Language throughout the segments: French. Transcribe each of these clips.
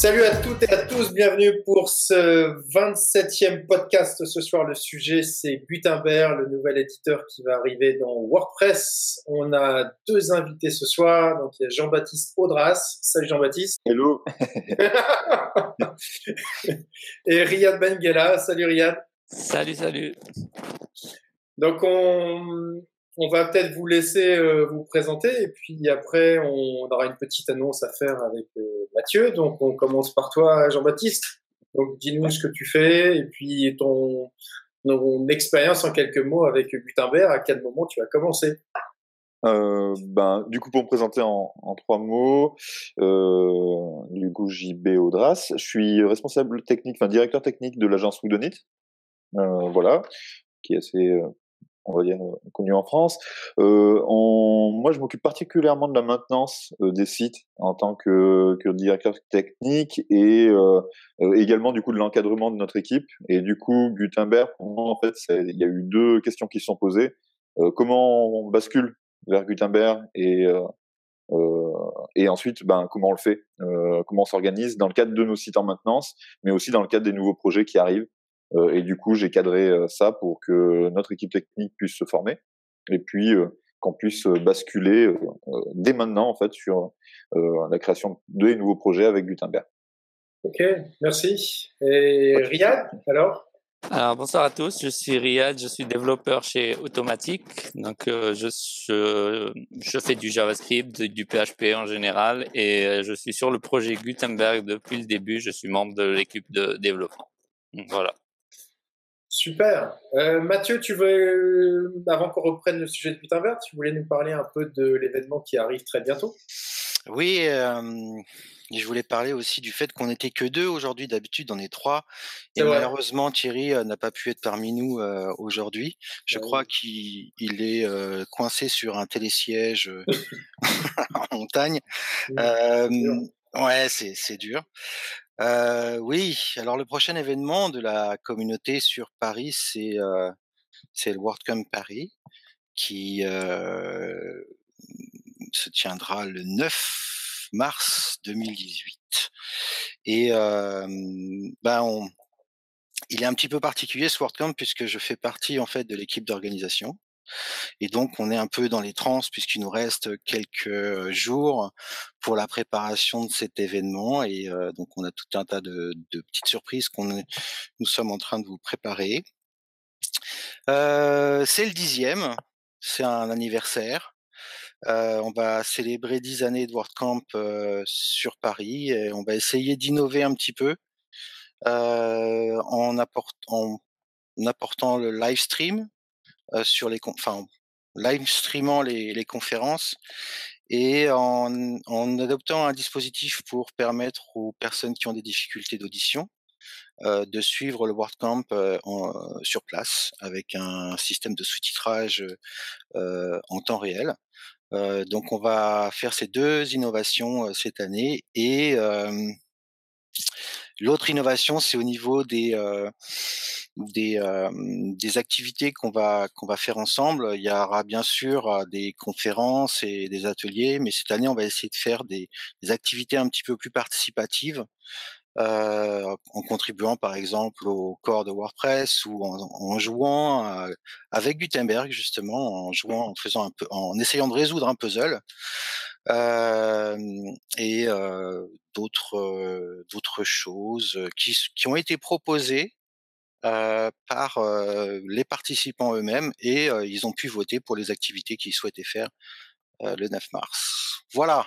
Salut à toutes et à tous, bienvenue pour ce 27e podcast. Ce soir, le sujet, c'est Gutenberg, le nouvel éditeur qui va arriver dans WordPress. On a deux invités ce soir. Donc, il y a Jean-Baptiste Audras. Salut Jean-Baptiste. Hello. et Riyad Benguela. Salut Riyad. Salut, salut. Donc, on, on va peut-être vous laisser euh, vous présenter et puis après on aura une petite annonce à faire avec euh, Mathieu. Donc on commence par toi Jean-Baptiste. Donc dis-nous ce que tu fais et puis ton, expérience en quelques mots avec Gutenberg. À quel moment tu as commencé? Euh, ben, du coup, pour me présenter en, trois mots, euh, du JB Audras, je suis responsable technique, enfin directeur technique de l'agence Woodonit, voilà, qui est assez on va dire euh, connu en France. Euh, moi, je m'occupe particulièrement de la maintenance euh, des sites en tant que, directeur technique et également du coup de l'encadrement de notre équipe. Et du coup, Gutenberg, pour moi, en fait, il y a eu deux questions qui se sont posées. comment on bascule vers Gutenberg et et ensuite, ben, comment on le fait, comment on s'organise dans le cadre de nos sites en maintenance, mais aussi dans le cadre des nouveaux projets qui arrivent. Euh, et du coup, j'ai cadré euh, ça pour que notre équipe technique puisse se former et puis euh, qu'on puisse basculer dès maintenant en fait sur la création de nouveaux projets avec Gutenberg. Ok, merci. Et Riyad, alors? Alors, bonsoir à tous, je suis Riyad, je suis développeur chez Automatic. Donc, je, je, je, fais du JavaScript, du PHP en général, et je suis sur le projet Gutenberg depuis le début. Je suis membre de l'équipe de développement. Voilà. Super. Euh, Mathieu, tu veux, avant qu'on reprenne le sujet de Gutenberg, tu voulais nous parler un peu de l'événement qui arrive très bientôt? Oui, euh, je voulais parler aussi du fait qu'on n'était que deux aujourd'hui. D'habitude, on est trois. Et malheureusement, Thierry euh, n'a pas pu être parmi nous euh, aujourd'hui. Je crois qu'il est euh, coincé sur un télésiège en montagne. ouais, c'est dur. Euh, oui, alors le prochain événement de la communauté sur Paris, c'est euh, le WordCamp Paris qui euh, se tiendra le 9 mars 2018. Et ben on, il est un petit peu particulier ce WordCamp puisque je fais partie en fait de l'équipe d'organisation. Et donc, on est un peu dans les trans puisqu'il nous reste quelques jours pour la préparation de cet événement. Et donc, on a tout un tas de, petites surprises qu'on nous sommes en train de vous préparer. c'est le dixième, c'est un anniversaire. on va célébrer dix années de WordCamp sur Paris et on va essayer d'innover un petit peu en, apportant le live stream euh, sur les, enfin, live streamant les, les conférences et en, adoptant un dispositif pour permettre aux personnes qui ont des difficultés d'audition euh, de suivre le WordCamp euh, sur place avec un système de sous-titrage euh, en temps réel. Euh, donc on va faire ces deux innovations cette année et L'autre innovation, c'est au niveau des euh, des, euh, des activités qu'on va qu'on va faire ensemble. Il y aura bien sûr euh, des conférences et des ateliers, mais cette année, on va essayer de faire des, activités un petit peu plus participatives. En contribuant par exemple au corps de WordPress ou en, jouant avec Gutenberg justement, en jouant, en faisant un peu, en essayant de résoudre un puzzle et d'autres d'autres choses qui, qui ont été proposées euh, par les participants eux-mêmes et ils ont pu voter pour les activités qu'ils souhaitaient faire le 9 mars. Voilà.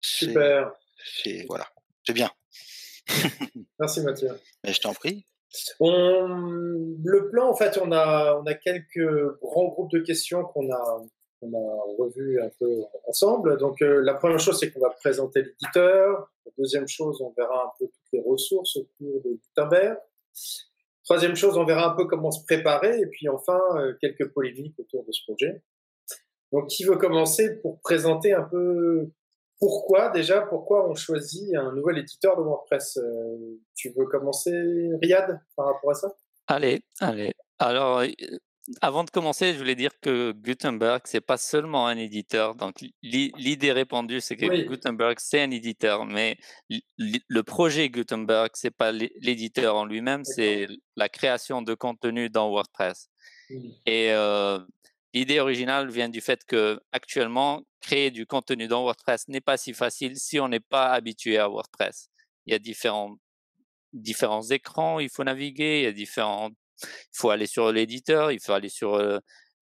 Super. C'est voilà, c'est bien. Merci Mathieu. Mais je t'en prie. On, le plan, en fait, on a, on a quelques grands groupes de questions qu'on a, on a revu un peu ensemble. Donc, euh, la première chose, c'est qu'on va présenter l'éditeur. La deuxième chose, on verra un peu toutes les ressources autour de Gutenberg. Troisième chose, on verra un peu comment se préparer. Et puis, enfin, euh, quelques polémiques autour de ce projet. Donc, qui veut commencer pour présenter un peu pourquoi déjà, pourquoi on choisit un nouvel éditeur de WordPress? Euh, Tu veux commencer, Riyad, par rapport à ça? Allez, allez. Alors, avant de commencer, je voulais dire que Gutenberg, c'est pas seulement un éditeur. Donc, l'idée répandue, c'est que Gutenberg, c'est un éditeur, mais le projet Gutenberg, c'est pas l'éditeur en lui-même, c'est la création de contenu dans WordPress. Et euh, l'idée originale vient du fait que actuellement, créer du contenu dans WordPress n'est pas si facile si on n'est pas habitué à WordPress. Il y a différents différents écrans, il faut naviguer, il y a différents il faut aller sur l'éditeur, il faut aller sur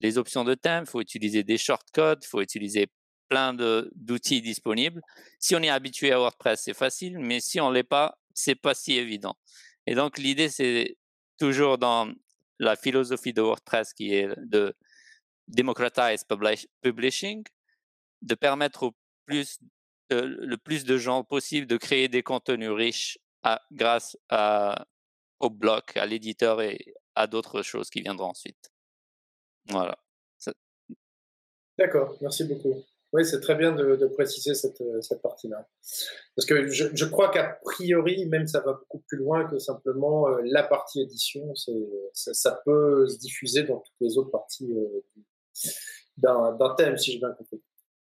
les options de thème, il faut utiliser des shortcuts, il faut utiliser plein d'outils disponibles. Si on est habitué à WordPress, c'est facile, mais si on l'est pas, c'est pas si évident. Et donc l'idée, c'est toujours dans la philosophie de WordPress qui est de democratize publishing, de permettre au plus, le plus de gens possible de créer des contenus riches grâce au bloc, à l'éditeur et à d'autres choses qui viendront ensuite. Voilà. D'accord, merci beaucoup. Oui, c'est très bien de, préciser cette, euh, cette partie-là. Parce que je, je crois qu'à priori, même ça va beaucoup plus loin que simplement euh, la partie édition. Ça, ça, peut se diffuser dans toutes les autres parties euh, d'un thème, si je bien compris.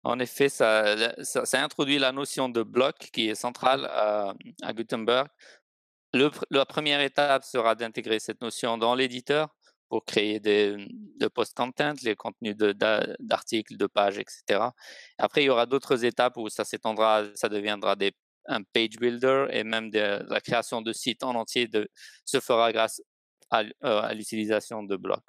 En effet, ça, ça, introduit la notion de bloc qui est centrale à, à Gutenberg la première étape sera d'intégrer cette notion dans l'éditeur pour créer des de post-content, les contenus d'articles, de, pages, etc. Après, il y aura d'autres étapes où ça s'étendra, ça deviendra des, un page builder et même la création de sites en entier se fera grâce à, euh, l'utilisation de blocs.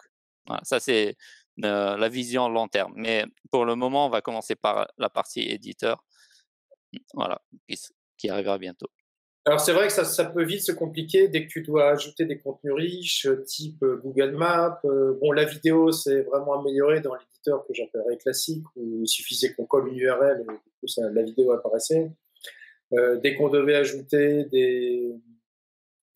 ça, c'est euh, la vision long terme. Mais pour le moment, on va commencer par la partie éditeur, voilà, qui arrivera bientôt. Alors c'est vrai que ça, peut vite se compliquer dès que tu dois ajouter des contenus riches, euh, type euh, Google Maps. Euh, bon, la vidéo c'est vraiment amélioré dans l'éditeur que j'appellerais classique, où il suffisait qu'on colle une URL et du coup ça, la vidéo apparaissait. Dès qu'on devait ajouter des,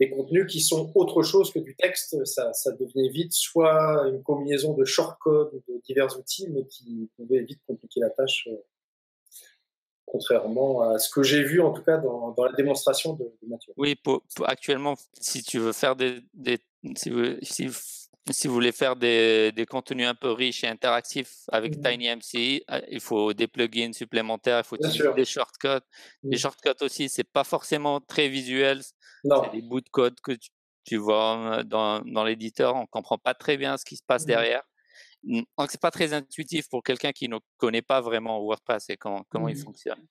des contenus qui sont autre chose que du texte, ça, devenait vite soit une combinaison de shortcodes ou de divers outils, mais qui pouvait vite compliquer la tâche contrairement à ce que j'ai vu en tout cas dans, dans la démonstration de, Mathieu. Oui, pour, actuellement, si tu veux faire des, des si, vous, si, si, vous voulez faire des, des, contenus un peu riches et interactifs avec mmh. TinyMCI, euh, il faut des plugins supplémentaires, il faut des shortcuts. Les mmh. shortcuts aussi, c'est pas forcément très visuel. C'est des bouts de code que tu, tu vois euh, dans, dans l'éditeur, on comprend pas très bien ce qui se passe mmh. derrière. Donc, c'est pas très intuitif pour quelqu'un qui ne connaît pas vraiment WordPress et comment, comment il mmh. fonctionne.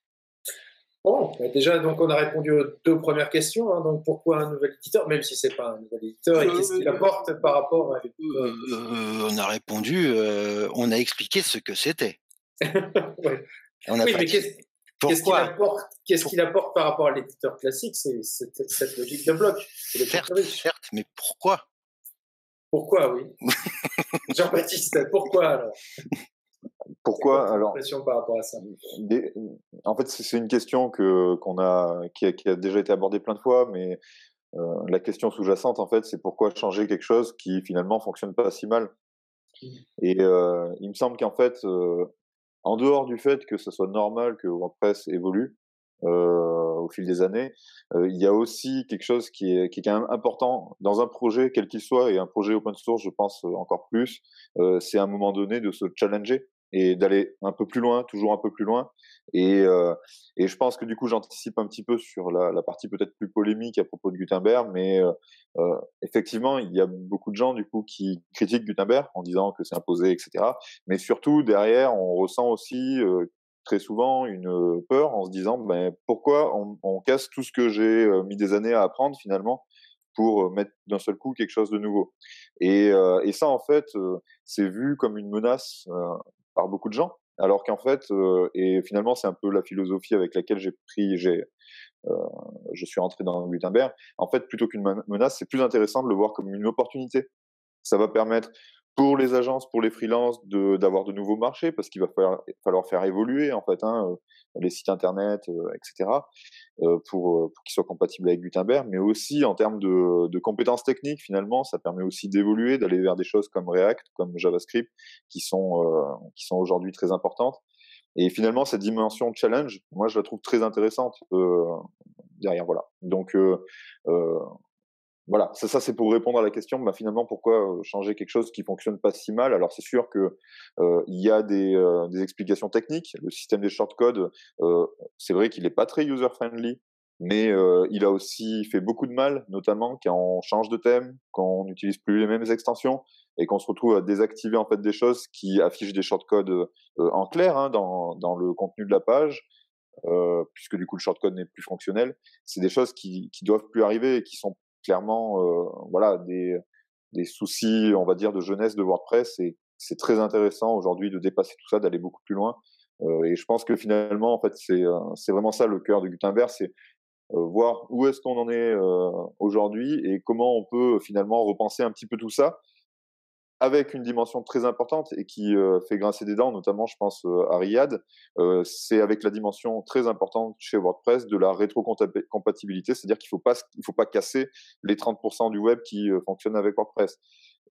Bon, bah, déjà, donc on a répondu aux deux premières questions. Hein. donc, pourquoi un nouvel éditeur, même si c'est pas un nouvel éditeur, et qu'est-ce qu'il euh, apporte par rapport à euh, euh, On a répondu, on a expliqué ce que c'était. On a oui, mais qu'est-ce qu'il apporte, qu'est-ce qu'il apporte par rapport à l'éditeur classique C'est cette logique de bloc. Certes, certes, mais pourquoi? Pourquoi, oui? Jean-Baptiste, pourquoi alors? Pourquoi alors? par rapport à ça? En fait, c'est une question que qu'on a qui, a déjà été abordée plein de fois, mais euh, la question sous-jacente, en fait, c'est pourquoi changer quelque chose qui finalement fonctionne pas si mal? Mmh. Et euh, il me semble qu'en fait, euh, en dehors du fait que ce soit normal que WordPress évolue, euh, au fil des années. Euh, il y a aussi quelque chose qui est, quand même important dans un projet, quel qu'il soit, et un projet open source, je pense euh, encore plus, c'est à un moment donné de se challenger et d'aller un peu plus loin, toujours un peu plus loin. Et, euh, je pense que du coup, j'anticipe un petit peu sur la, partie peut-être plus polémique à propos de Gutenberg, mais euh, effectivement, il y a beaucoup de gens du coup qui critiquent Gutenberg en disant que c'est imposé, etc. Mais surtout derrière, on ressent aussi très souvent une peur en se disant ben, pourquoi on, casse tout ce que j'ai mis des années à apprendre finalement pour mettre d'un seul coup quelque chose de nouveau. Et, et ça, en fait, c'est vu comme une menace par beaucoup de gens, alors qu'en fait, et finalement, c'est un peu la philosophie avec laquelle j'ai pris, j'ai, je suis rentré dans Gutenberg. En fait, plutôt qu'une menace, c'est plus intéressant de le voir comme une opportunité. Ça va permettre pour les agences, pour les freelances, d'avoir de, nouveaux marchés, parce qu'il va falloir, falloir, faire évoluer en fait hein, euh, les sites internet, euh, etc., euh, pour, pour qu'ils soient compatibles avec Gutenberg, mais aussi en termes de, de compétences techniques, finalement, ça permet aussi d'évoluer, d'aller vers des choses comme React, comme JavaScript, qui sont, qui sont aujourd'hui très importantes. Et finalement, cette dimension challenge, moi, je la trouve très intéressante derrière. Voilà. Donc, voilà, ça, ça c'est pour répondre à la question. Bah, finalement, pourquoi changer quelque chose qui fonctionne pas si mal? Alors c'est sûr que il y a des, des, explications techniques. Le système des shortcodes, c'est vrai qu'il n'est pas très user friendly, mais il a aussi fait beaucoup de mal, notamment quand on change de thème, quand on n'utilise plus les mêmes extensions et qu'on se retrouve à désactiver en fait des choses qui affichent des shortcodes en clair hein, dans, dans le contenu de la page. Euh, puisque du coup le shortcode n'est plus fonctionnel. C'est des choses qui, qui doivent plus arriver et qui sont clairement euh, voilà des, des soucis, on va dire, de jeunesse de WordPress. Et c'est très intéressant aujourd'hui de dépasser tout ça, d'aller beaucoup plus loin. Euh, et je pense que finalement, en fait, c'est c'est vraiment ça le cœur de Gutenberg, c'est voir où est-ce qu'on en est aujourd'hui et comment on peut finalement repenser un petit peu tout ça avec une dimension très importante et qui euh, fait grincer des dents, notamment, je pense, euh, à Riyad, euh, c'est avec la dimension très importante chez WordPress de la rétrocompatibilité, c'est-à-dire qu'il ne faut, pas, faut pas casser les 30% du web qui fonctionnent avec WordPress.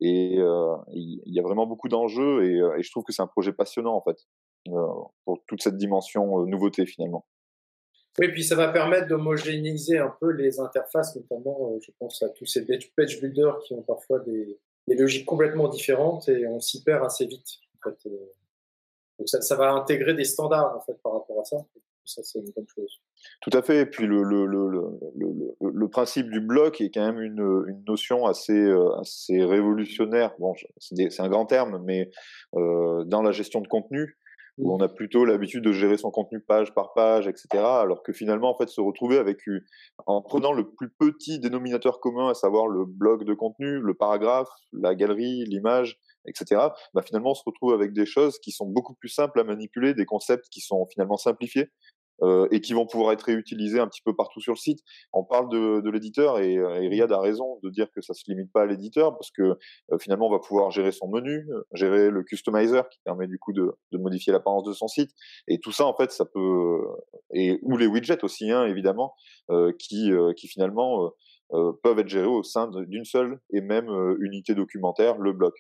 Et il y a vraiment beaucoup d'enjeux et, et, je trouve que c'est un projet passionnant, en fait, pour toute cette dimension nouveauté, finalement. Oui, puis ça va permettre d'homogénéiser un peu les interfaces, notamment, je pense à tous ces page builders qui ont parfois des, des logiques complètement différentes et on s'y perd assez vite. Euh. Donc ça, ça, va intégrer des standards en fait par rapport à ça. Ça, c'est une bonne chose. Tout à fait. Et puis le, le, le, le, le principe du bloc est quand même une, une notion assez, euh, assez révolutionnaire. Bon, c'est un grand terme, mais euh, dans la gestion de contenu, où on a plutôt l'habitude de gérer son contenu page par page, etc. Alors que finalement, en fait, se retrouver avec, en prenant le plus petit dénominateur commun, à savoir le bloc de contenu, le paragraphe, la galerie, l'image, etc. Bah, finalement, on se retrouve avec des choses qui sont beaucoup plus simples à manipuler, des concepts qui sont finalement simplifiés. Euh, et qui vont pouvoir être réutilisés un petit peu partout sur le site. On parle de, de l'éditeur et, et, Riyad a raison de dire que ça se limite pas à l'éditeur parce que euh, finalement on va pouvoir gérer son menu, gérer le customizer qui permet du coup de, de modifier l'apparence de son site et tout ça en fait ça peut et ou les widgets aussi hein, évidemment euh, qui qui finalement peuvent être gérés au sein d'une seule et même unité documentaire, le bloc.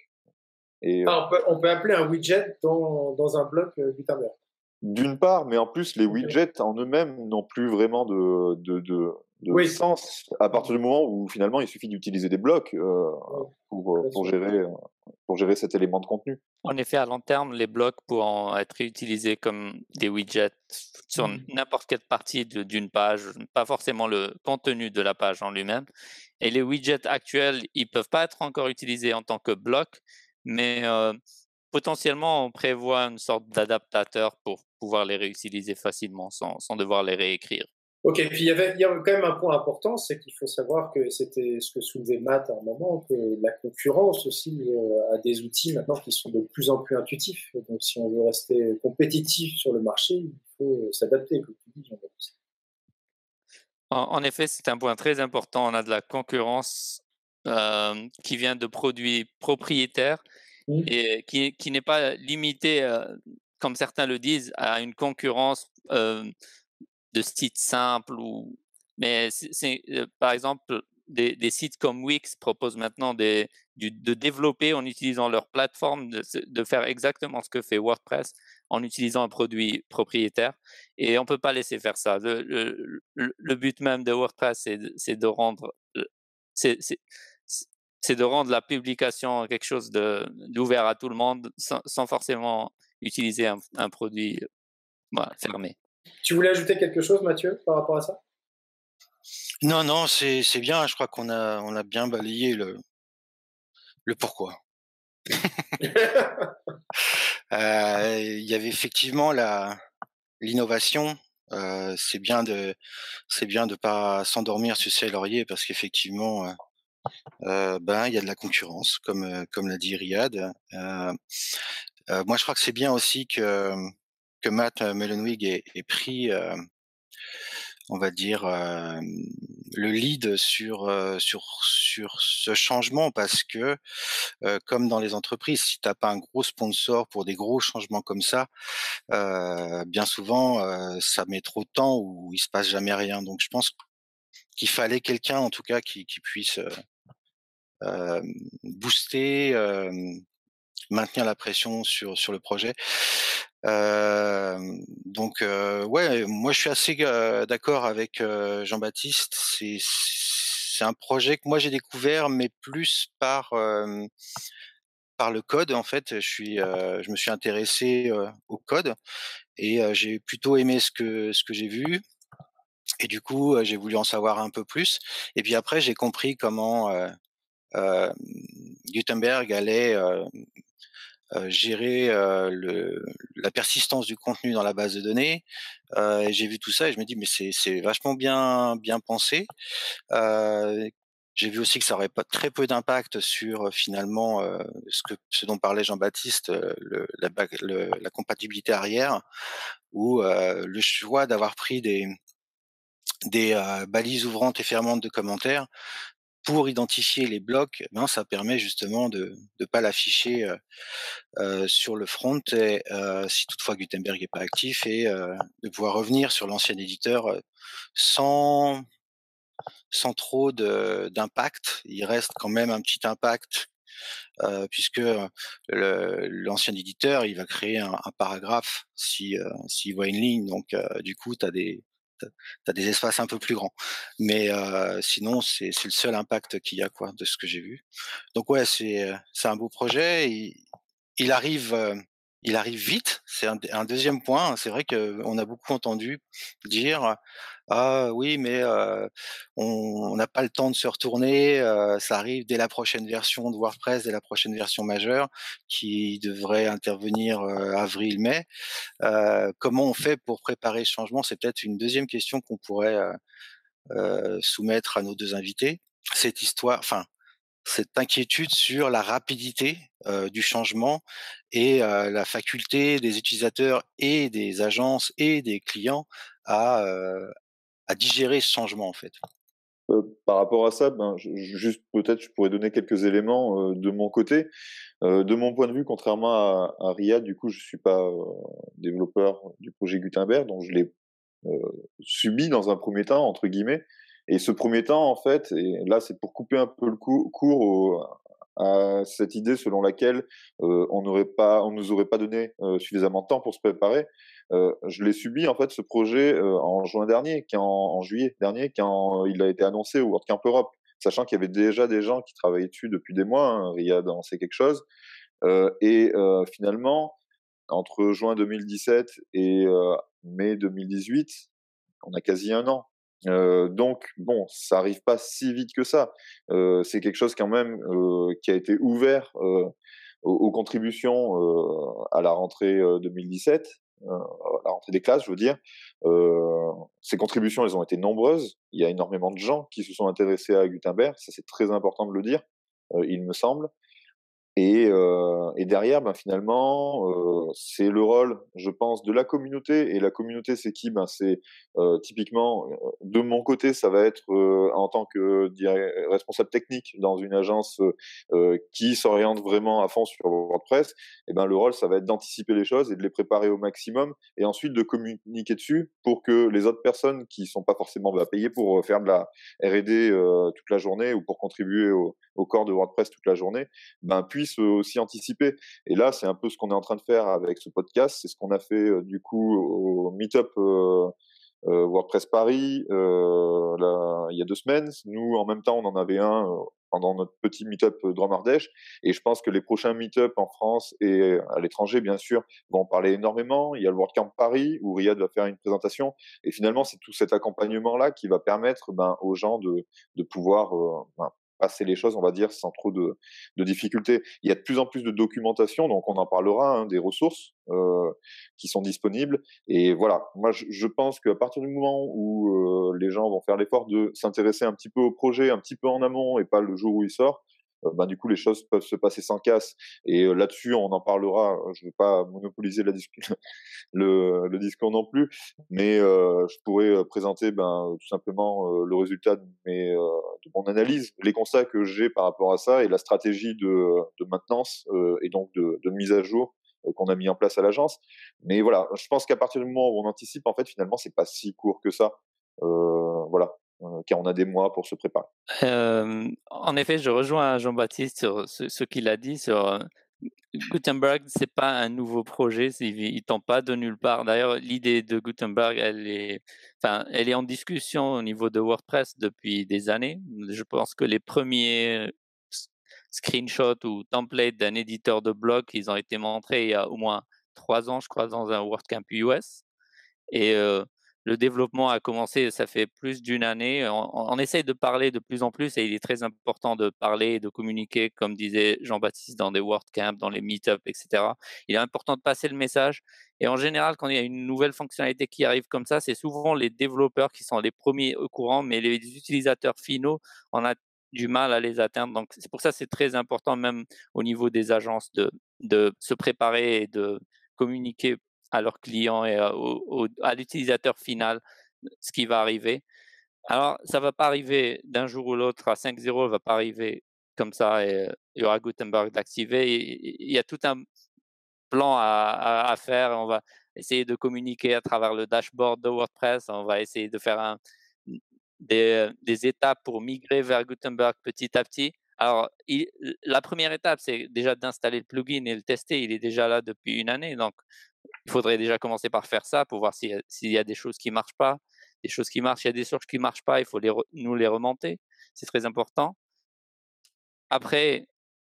Et, ah, on, peut, on, peut, appeler un widget dans, dans un bloc Gutenberg. D'une part, mais en plus, les widgets en eux-mêmes n'ont plus vraiment de, de, de, de sens à partir du moment où finalement il suffit d'utiliser des blocs euh, pour, euh, pour, gérer, pour gérer cet élément de contenu. En effet, à long terme, les blocs pourront être réutilisés comme des widgets sur mmh. n'importe quelle partie d'une page, pas forcément le contenu de la page en lui-même. Et les widgets actuels, ils peuvent pas être encore utilisés en tant que blocs, mais euh, potentiellement, on prévoit une sorte d'adaptateur pour pouvoir les réutiliser facilement sans, sans devoir les réécrire. Ok, puis il y, avait, il y a quand même un point important, c'est qu'il faut savoir que c'était ce que soulevait Matt à un moment, que la concurrence aussi euh, a des outils maintenant qui sont de plus en plus intuitifs. Donc si on veut rester compétitif sur le marché, il faut s'adapter, comme tu dis, en, effet, c'est un point très important. On a de la concurrence euh, qui vient de produits propriétaires Mmh. et qui, qui n'est pas limité, euh, comme certains le disent, à une concurrence de sites simples. Ou... Mais c'est, par exemple, des, sites comme Wix proposent maintenant de développer en utilisant leur plateforme, de, faire exactement ce que fait WordPress en utilisant un produit propriétaire. Et on ne peut pas laisser faire ça. Le, but même de WordPress, c'est de rendre... C'est, de rendre la publication quelque chose d'ouvert à tout le monde sans forcément utiliser un, un produit voilà, fermé. Tu voulais ajouter quelque chose, Mathieu, par rapport à ça? Non, non, c'est bien. Je crois qu'on a, on a bien balayé le, le pourquoi. Euh, il y avait effectivement la l'innovation. Euh, c'est bien de c'est bien de pas s'endormir sur ses lauriers parce qu'effectivement euh, euh, ben il y a de la concurrence, comme euh, comme l'a dit Riyad. Euh, moi, je crois que c'est bien aussi que que Matt Mullenweg ait, pris, on va dire, le lead sur sur sur ce changement parce que comme dans les entreprises, si t'as pas un gros sponsor pour des gros changements comme ça, bien souvent ça met trop de temps ou il se passe jamais rien. Donc je pense qu'il fallait quelqu'un en tout cas qui, qui puisse euh, booster, euh, maintenir la pression sur sur le projet. Euh, donc ouais, moi je suis assez d'accord avec Jean-Baptiste. C'est c'est un projet que moi j'ai découvert, mais plus par par le code en fait. Je suis, je me suis intéressé au code et j'ai plutôt aimé ce que ce que j'ai vu. Et du coup, j'ai voulu en savoir un peu plus. Et puis après, j'ai compris comment Gutenberg allait gérer le, la persistance du contenu dans la base de données. Euh, j'ai vu tout ça et je me dis mais c'est vachement bien bien pensé. j'ai vu aussi que ça aurait pas très peu d'impact sur finalement ce que ce dont parlait Jean-Baptiste, le, la, la, compatibilité arrière, ou le choix d'avoir pris des des balises ouvrantes et fermantes de commentaires pour identifier les blocs, ben, ça permet justement de ne pas l'afficher euh, euh, sur le front et, euh, si toutefois Gutenberg n'est pas actif et de pouvoir revenir sur l'ancien éditeur sans sans trop d'impact. Il reste quand même un petit impact puisque l'ancien éditeur il va créer un, un paragraphe si s'il voit une ligne. Donc du coup tu as des as des espaces un peu plus grands. Mais sinon, c'est le seul impact qu'il y a quoi de ce que j'ai vu. Donc ouais, c'est un beau projet. Il, il arrive il arrive vite. C'est un, un, deuxième point. C'est vrai qu'on a beaucoup entendu dire ah oui, mais on n'a pas le temps de se retourner. ça arrive dès la prochaine version de WordPress, dès la prochaine version majeure, qui devrait intervenir avril-mai. comment on fait pour préparer ce changement? C'est peut-être une deuxième question qu'on pourrait soumettre à nos deux invités. Cette histoire, enfin, cette inquiétude sur la rapidité du changement et la faculté des utilisateurs et des agences et des clients à, à digérer ce changement en fait par rapport à ça, ben, juste peut-être je pourrais donner quelques éléments de mon côté. de mon point de vue, contrairement à, à du coup, je suis pas développeur du projet Gutenberg, donc je l'ai subi dans un premier temps entre guillemets. Et ce premier temps, en fait, et là, c'est pour couper un peu le cours à cette idée selon laquelle on n'aurait pas, on nous aurait pas donné suffisamment de temps pour se préparer. Euh, je l'ai subi en fait ce projet euh, en juin dernier, en, juillet dernier, quand il a été annoncé au WordCamp Europe, sachant qu'il y avait déjà des gens qui travaillaient dessus depuis des mois. Hein, Riyad en quelque chose. Euh, et euh, finalement, entre juin 2017 et euh, mai 2018, on a quasi un an. Donc bon, ça arrive pas si vite que ça. c'est quelque chose quand même qui a été ouvert aux, aux, contributions à la rentrée 2017 euh, la rentrée des classes, je veux dire. Euh, ces contributions, elles ont été nombreuses. Il y a énormément de gens qui se sont intéressés à Gutenberg. Ça, c'est très important de le dire, euh, il me semble. Et, euh, et, derrière, ben, finalement, euh, c'est le rôle, je pense, de la communauté. Et la communauté, c'est qui? Ben, C'est euh, typiquement, de mon côté, ça va être en tant que responsable technique dans une agence qui s'oriente vraiment à fond sur WordPress. Et ben, le rôle, ça va être d'anticiper les choses et de les préparer au maximum, et ensuite de communiquer dessus pour que les autres personnes qui sont pas forcément bah, payées pour faire de la R&D toute la journée ou pour contribuer au, au corps de WordPress toute la journée, ben, puissent aussi anticiper. Et là, c'est un peu ce qu'on est en train de faire avec ce podcast. C'est ce qu'on a fait euh, du coup au Meetup euh, euh, WordPress Paris là, il y a deux semaines. Nous, en même temps, on en avait un pendant notre petit meet-up. Et je pense que les prochains meet-up en France et à l'étranger, bien sûr, vont en parler énormément. Il y a le WordCamp Paris où Riyad va faire une présentation. Et finalement, c'est tout cet accompagnement-là qui va permettre ben, aux gens de, de pouvoir ben, passer les choses, on va dire, sans trop de, difficultés. Il y a de plus en plus de documentation, donc on en parlera, hein, des ressources euh, qui sont disponibles. Et voilà, moi je, je pense qu'à partir du moment où euh, les gens vont faire l'effort de s'intéresser un petit peu au projet, un petit peu en amont, et pas le jour où il sort, euh, ben, du coup les choses peuvent se passer sans casse. Et là-dessus, on en parlera. Je ne veux pas monopoliser la le, le, discours non plus, mais je pourrais présenter ben, tout simplement le résultat de, mes, de mon analyse, les constats que j'ai par rapport à ça et la stratégie de, de maintenance et donc de, de mise à jour qu'on a mis en place à l'agence. Mais voilà, je pense qu'à partir du moment où on anticipe, en fait, finalement, c'est pas si court que ça. Euh, voilà, car on a des mois pour se préparer. Euh, en effet, je rejoins Jean-Baptiste sur ce, qu'il a dit sur Gutenberg, c'est pas un nouveau projet, il ne tombe pas de nulle part. D'ailleurs, l'idée de Gutenberg, elle est, enfin, elle est en discussion au niveau de WordPress depuis des années. Je pense que les premiers screenshots ou templates d'un éditeur de blog, ils ont été montrés il y a au moins trois ans, je crois, dans un WordCamp US. Et euh, le développement a commencé, ça fait plus d'une année. On, essaye de parler de plus en plus et il est très important de parler et de communiquer, comme disait Jean-Baptiste, dans des WordCamp, dans les meetups, etc. Il est important de passer le message. Et en général, quand il y a une nouvelle fonctionnalité qui arrive comme ça, c'est souvent les développeurs qui sont les premiers au courant, mais les utilisateurs finaux, on a du mal à les atteindre. Donc, c'est pour ça c'est très important, même au niveau des agences, de se préparer et de communiquer à leurs clients et à, l'utilisateur final ce qui va arriver. Alors, ça va pas arriver d'un jour ou l'autre à 5.0, va pas arriver comme ça et il y aura Gutenberg d'activer. Il y a tout un plan à, faire. On va essayer de communiquer à travers le dashboard de WordPress. On va essayer de faire des, des, étapes pour migrer vers Gutenberg petit à petit. Alors, la première étape, c'est déjà d'installer le plugin et le tester. Il est déjà là depuis une année. Donc, il faudrait déjà commencer par faire ça pour voir s'il y, a des choses qui marchent pas, des choses qui marchent, il y a des choses qui marchent pas, il faut nous les remonter, c'est très important. Après,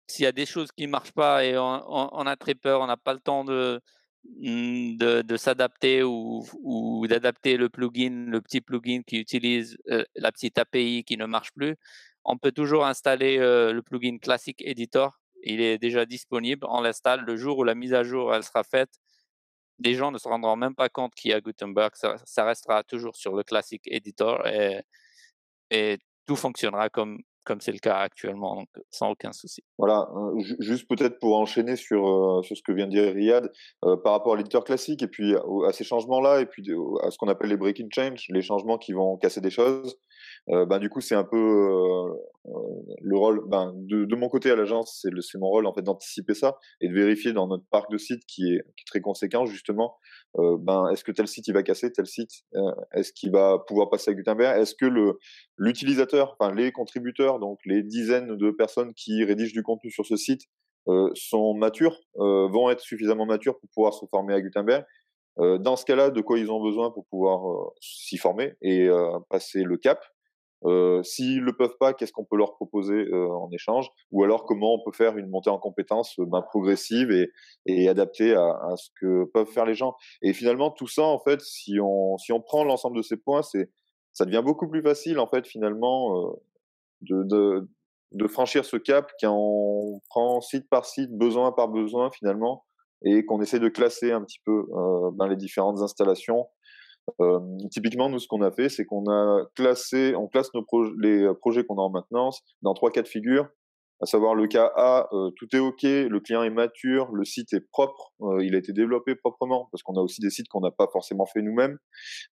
s'il y a des choses qui marchent pas et on, a très peur, on n'a pas le temps de, mmh, s'adapter ou, d'adapter le plugin, le petit plugin qui utilise euh, la petite API qui ne marche plus, on peut toujours installer euh, le plugin Classic Editor. Il est déjà disponible. On l'installe le jour où la mise à jour elle sera faite les gens ne se rendront même pas compte qu'il y a Gutenberg. Ça, restera toujours sur le classique editor et, tout fonctionnera comme c'est le cas actuellement, sans aucun souci. Voilà, euh, juste peut-être pour enchaîner sur, euh, sur ce que vient de dire Riyad, euh, par rapport à l'éditeur classique et puis à, ces changements-là, et puis à ce qu'on appelle les breaking change, les changements qui vont casser des choses. Ben, du coup, c'est un peu le rôle, ben, de, de mon côté à l'agence, c'est, mon rôle en fait d'anticiper ça et de vérifier dans notre parc de sites qui est, qui est très conséquent justement euh, ben, est-ce que tel site il va casser, tel site, euh, est-ce qu'il va pouvoir passer à Gutenberg, est-ce que le l'utilisateur, enfin les contributeurs, donc les dizaines de personnes qui rédigent du contenu sur ce site euh, sont matures, vont être suffisamment matures pour pouvoir se former à Gutenberg. dans ce cas-là, de quoi ils ont besoin pour pouvoir s'y former et passer le cap? Euh, S'ils le peuvent pas, qu'est-ce qu'on peut leur proposer euh, en échange? Ou alors comment on peut faire une montée en compétences euh, ben, progressive et, et adaptée à, à, ce que peuvent faire les gens? Et finalement, tout ça, en fait, si on, si on prend l'ensemble de ces points, c'est ça devient beaucoup plus facile, en fait, finalement, euh, de, de, de, franchir ce cap quand on prend site par site, besoin par besoin, finalement, et qu'on essaie de classer un petit peu euh, ben, les différentes installations typiquement, nous, ce qu'on a fait, c'est qu'on a classé, on classe nos les euh, projets qu'on a en maintenance dans trois cas de figure, à savoir le cas A, euh, tout est OK, le client est mature, le site est propre, euh, il a été développé proprement, parce qu'on a aussi des sites qu'on n'a pas forcément fait nous-mêmes.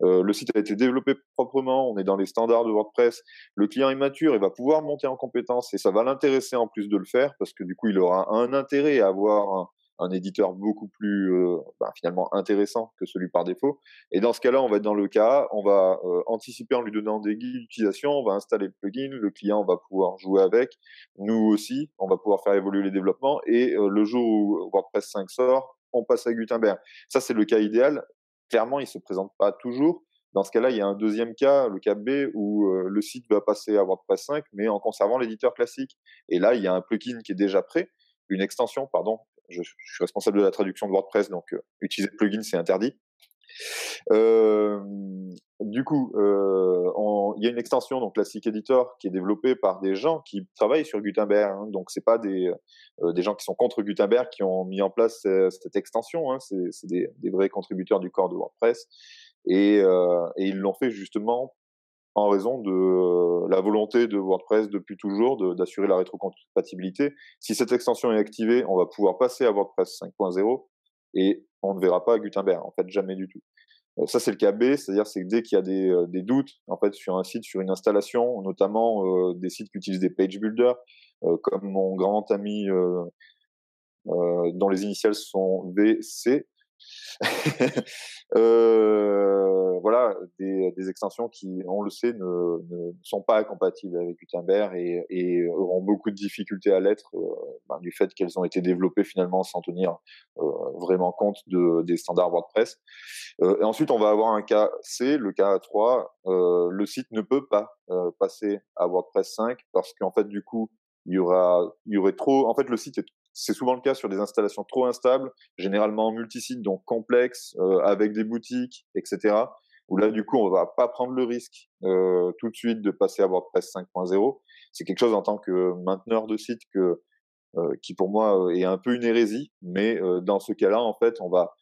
Euh, le site a été développé proprement, on est dans les standards de WordPress, le client est mature, il va pouvoir monter en compétence et ça va l'intéresser en plus de le faire, parce que du coup, il aura un intérêt à avoir un, un éditeur beaucoup plus euh, ben, finalement intéressant que celui par défaut. Et dans ce cas-là, on va être dans le cas, on va euh, anticiper en lui donnant des guides d'utilisation, on va installer le plugin, le client va pouvoir jouer avec, nous aussi, on va pouvoir faire évoluer les développements, et euh, le jour où WordPress 5 sort, on passe à Gutenberg. Ça, c'est le cas idéal. Clairement, il se présente pas toujours. Dans ce cas-là, il y a un deuxième cas, le cas B, où le site va passer à WordPress 5, mais en conservant l'éditeur classique. Et là, il y a un plugin qui est déjà prêt, une extension, pardon, je, suis responsable de la traduction de WordPress, donc euh, utiliser le plugin, c'est interdit. Euh, du coup, euh, il y a une extension, donc Classic Editor, qui est développée par des gens qui travaillent sur Gutenberg. Hein, donc, c'est pas des, euh, des gens qui sont contre Gutenberg qui ont mis en place cette extension. Hein, c'est des, des, vrais contributeurs du corps de WordPress. Et, euh, et ils l'ont fait justement en raison de euh, la volonté de WordPress depuis toujours d'assurer la rétrocompatibilité. Si cette extension est activée, on va pouvoir passer à WordPress 5.0 et on ne verra pas Gutenberg, en fait, jamais du tout. Euh, ça, c'est le cas B, c'est-à-dire c'est dès qu'il y a des, euh, doutes en fait sur un site, sur une installation, notamment des sites qui utilisent des page builders, comme mon grand ami dont les initiales sont VC, euh, voilà, des, extensions qui, on le sait, ne, sont pas compatibles avec Gutenberg et, et auront beaucoup de difficultés à l'être euh, ben, du fait qu'elles ont été développées finalement sans tenir euh, vraiment compte de, des standards WordPress. Et ensuite, on va avoir un cas C, le cas 3. le site ne peut pas passer à WordPress 5 parce qu'en fait, du coup, il y aura, il y aurait trop. En fait, le site est c'est souvent le cas sur des installations trop instables, généralement multisites, donc complexes, euh, avec des boutiques, etc. Où là, du coup, on va pas prendre le risque euh, tout de suite de passer à WordPress 5.0. C'est quelque chose en tant que mainteneur de site que euh, qui pour moi est un peu une hérésie, mais dans ce cas-là, en fait, on va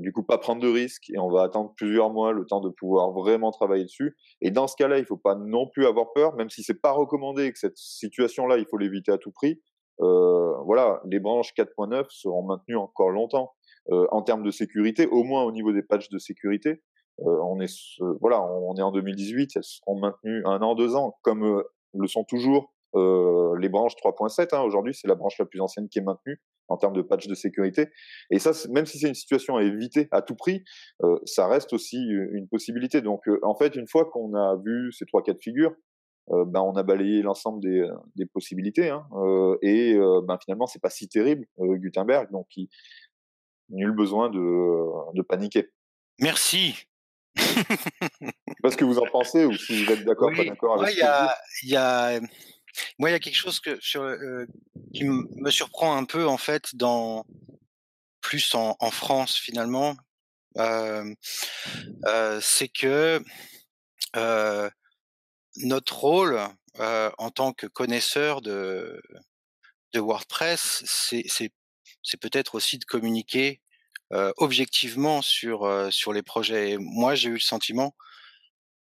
du coup pas prendre de risque et on va attendre plusieurs mois le temps de pouvoir vraiment travailler dessus. Et dans ce cas-là, il faut pas non plus avoir peur, même si c'est pas recommandé que cette situation-là, il faut l'éviter à tout prix euh, voilà, les branches 4.9 seront maintenues encore longtemps euh, en termes de sécurité, au moins au niveau des patchs de sécurité. Euh, on est voilà, on est en 2018, elles seront maintenues un an, deux ans, comme le sont toujours les branches 3.7. Hein. Aujourd'hui, c'est la branche la plus ancienne qui est maintenue en termes de patch de sécurité. Et ça, même si c'est une situation à éviter à tout prix, ça reste aussi une possibilité. Donc, en fait, une fois qu'on a vu ces trois cas de figure, euh, ben, on a balayé l'ensemble des, euh, des, possibilités. Hein, euh, et ben, finalement, c'est pas si terrible, Gutenberg. Donc, il, nul besoin de, de paniquer. Merci. pas ce que vous en pensez ou si vous êtes d'accord pas d'accord avec il y a, y a, moi il y a quelque chose que sur, qui me surprend un peu en fait dans plus en, en France finalement euh, euh, c'est que euh, notre rôle euh, en tant que connaisseur de, WordPress, c'est peut-être aussi de communiquer euh, objectivement sur euh, sur les projets. moi, j'ai eu le sentiment,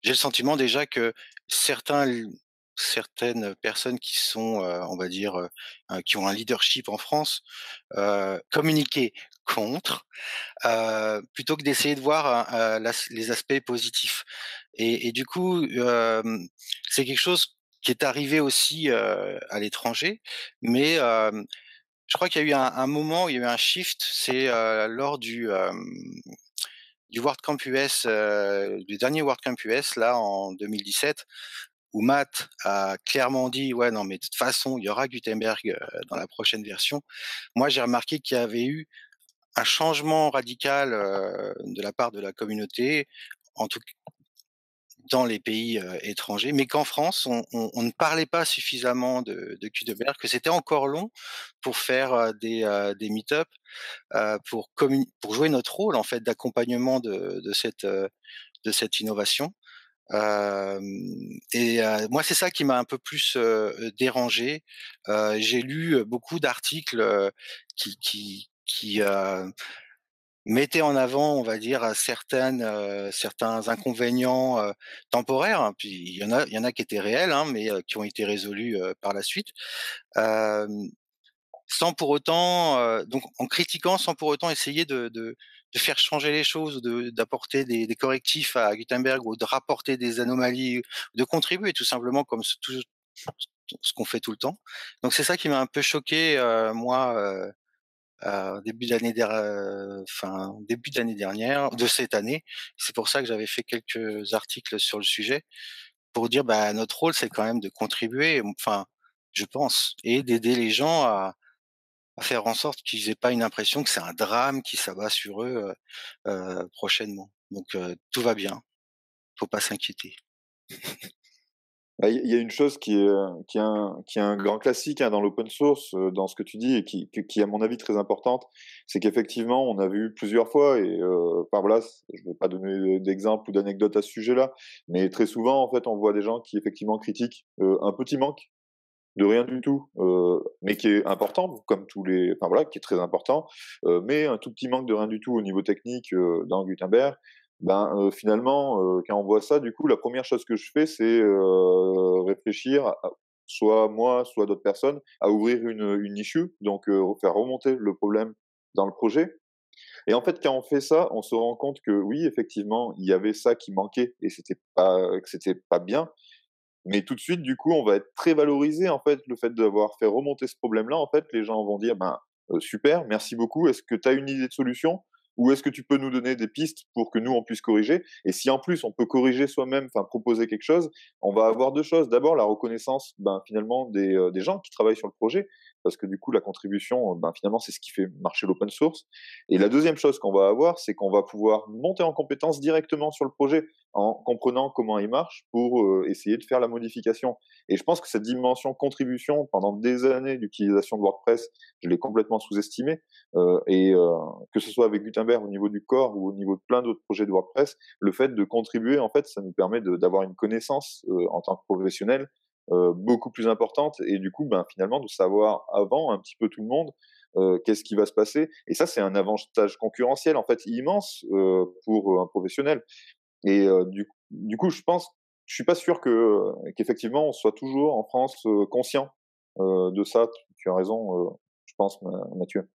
j'ai le sentiment déjà que certains certaines personnes qui sont, euh, on va dire, euh, qui ont un leadership en France, euh, communiquer contre, plutôt que d'essayer de voir les aspects positifs. Et, du coup, c'est quelque chose qui est arrivé aussi à l'étranger, mais je crois qu'il y a eu un, un, moment, il y a eu un shift, c'est lors du du WordCamp US, du dernier WordCamp US là en 2017, où Matt a clairement dit ouais non mais de toute façon il y aura Gutenberg euh, dans la prochaine version. Moi j'ai remarqué qu'il y avait eu un changement radical euh, de la part de la communauté, en tout dans les pays euh, étrangers, mais qu'en France, on, ne parlait pas suffisamment de, de Gutenberg, que c'était encore long pour faire des, des meet-up, pour, pour jouer notre rôle en fait d'accompagnement de, de, cette, de cette innovation et moi, c'est ça qui m'a un peu plus dérangé. J'ai lu beaucoup d'articles qui, qui, qui mettaient en avant, on va dire, certaines, certains inconvénients temporaires. Hein, puis il y en a, il y en a qui étaient réels, hein, mais qui ont été résolus par la suite. sans pour autant, donc en critiquant, sans pour autant essayer de, de de faire changer les choses, d'apporter des, des, correctifs à Gutenberg ou de rapporter des anomalies, de contribuer tout simplement comme ce, tout, ce qu'on fait tout le temps. Donc c'est ça qui m'a un peu choqué euh, moi euh, euh, début d'année enfin début d'année dernière, de cette année. C'est pour ça que j'avais fait quelques articles sur le sujet pour dire bah notre rôle c'est quand même de contribuer, enfin je pense, et d'aider les gens à, faire en sorte qu'ils aient pas une impression que c'est un drame qui s'abat sur eux euh, prochainement. Donc tout va bien, faut pas s'inquiéter. Bah, il y a une chose qui est, qui est, un, qui est un grand classique hein, dans l'open source, dans ce que tu dis, et qui, qui est à mon avis très importante, c'est qu'effectivement, on a vu plusieurs fois, et euh, enfin voilà, je ne vais pas donner d'exemple ou d'anecdote à ce sujet-là, mais très souvent, en fait, on voit des gens qui effectivement critiquent un petit manque de rien du tout, euh, mais qui est important, comme tous les, enfin voilà, qui est très important, euh, mais un tout petit manque de rien du tout au niveau technique euh, dans Gutenberg. Ben euh, finalement, euh, quand on voit ça, du coup, la première chose que je fais, c'est réfléchir, soit moi, soit d'autres personnes, à ouvrir une, une issue, donc faire remonter le problème dans le projet. Et en fait, quand on fait ça, on se rend compte que oui, effectivement, il y avait ça qui manquait et c'était pas que c'était pas bien, mais tout de suite, du coup, on va être très valorisé, en fait, le fait d'avoir fait remonter ce problème-là. En fait, les gens vont dire, ben, super, merci beaucoup. Est-ce que tu as une idée de solution? Ou est-ce que tu peux nous donner des pistes pour que nous on puisse corriger? Et si en plus on peut corriger soi-même, enfin proposer quelque chose, on va avoir deux choses. D'abord la reconnaissance, ben, finalement des, euh, des gens qui travaillent sur le projet, parce que du coup la contribution, ben, finalement c'est ce qui fait marcher l'open source. Et la deuxième chose qu'on va avoir, c'est qu'on va pouvoir monter en compétence directement sur le projet en comprenant comment il marche pour euh, essayer de faire la modification. Et je pense que cette dimension contribution pendant des années d'utilisation de WordPress, je l'ai complètement sous-estimée. Euh, et euh, que ce soit avec Gutenberg au niveau du corps ou au niveau de plein d'autres projets de WordPress, le fait de contribuer, en fait, ça nous permet d'avoir une connaissance en tant que professionnel beaucoup plus importante et du coup, ben, finalement, de savoir avant un petit peu tout le monde euh, qu'est-ce qui va se passer. Et ça, c'est un avantage concurrentiel en fait immense euh, pour un professionnel. Et euh, du, du, coup, je pense, je suis pas sûr que qu'effectivement on soit toujours en France conscient de ça. Tu as raison, je pense, Mathieu.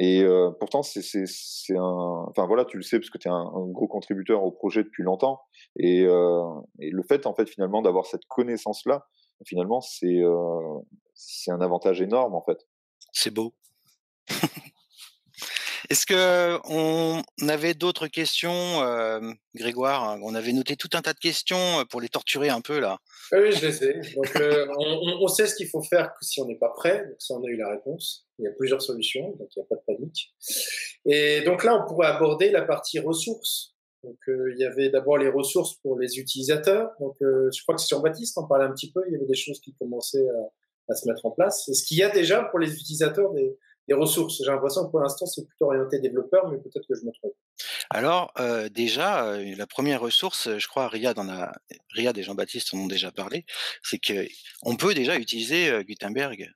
Et pourtant, c'est un. Enfin voilà, tu le sais parce que tu es un, gros contributeur au projet depuis longtemps. Et, et le fait, en fait, finalement, d'avoir cette connaissance-là, finalement, c'est c'est un avantage énorme, en fait. C'est beau. Est-ce que on avait d'autres questions, euh, Grégoire? On avait noté tout un tas de questions pour les torturer un peu là. Oui, je les ai. Donc, euh, on, sait ce qu'il faut faire si on n'est pas prêt. Donc, ça, on a eu la réponse. Il y a plusieurs solutions, donc il n'y a pas de panique. Et donc là, on pourrait aborder la partie ressources. Donc, euh, il y avait d'abord les ressources pour les utilisateurs. Donc, je crois que sur Baptiste, on parlait un petit peu. Il y avait des choses qui commençaient à, à se mettre en place. Est-ce qu'il y a déjà pour les utilisateurs des, les ressources. J'ai l'impression que pour l'instant, c'est plutôt orienté développeur, mais peut-être que je me trompe. Alors, euh, déjà, euh, la première ressource, je crois, Riyad, en a, Riyad et Jean-Baptiste en ont déjà parlé, c'est que on peut déjà utiliser euh, Gutenberg.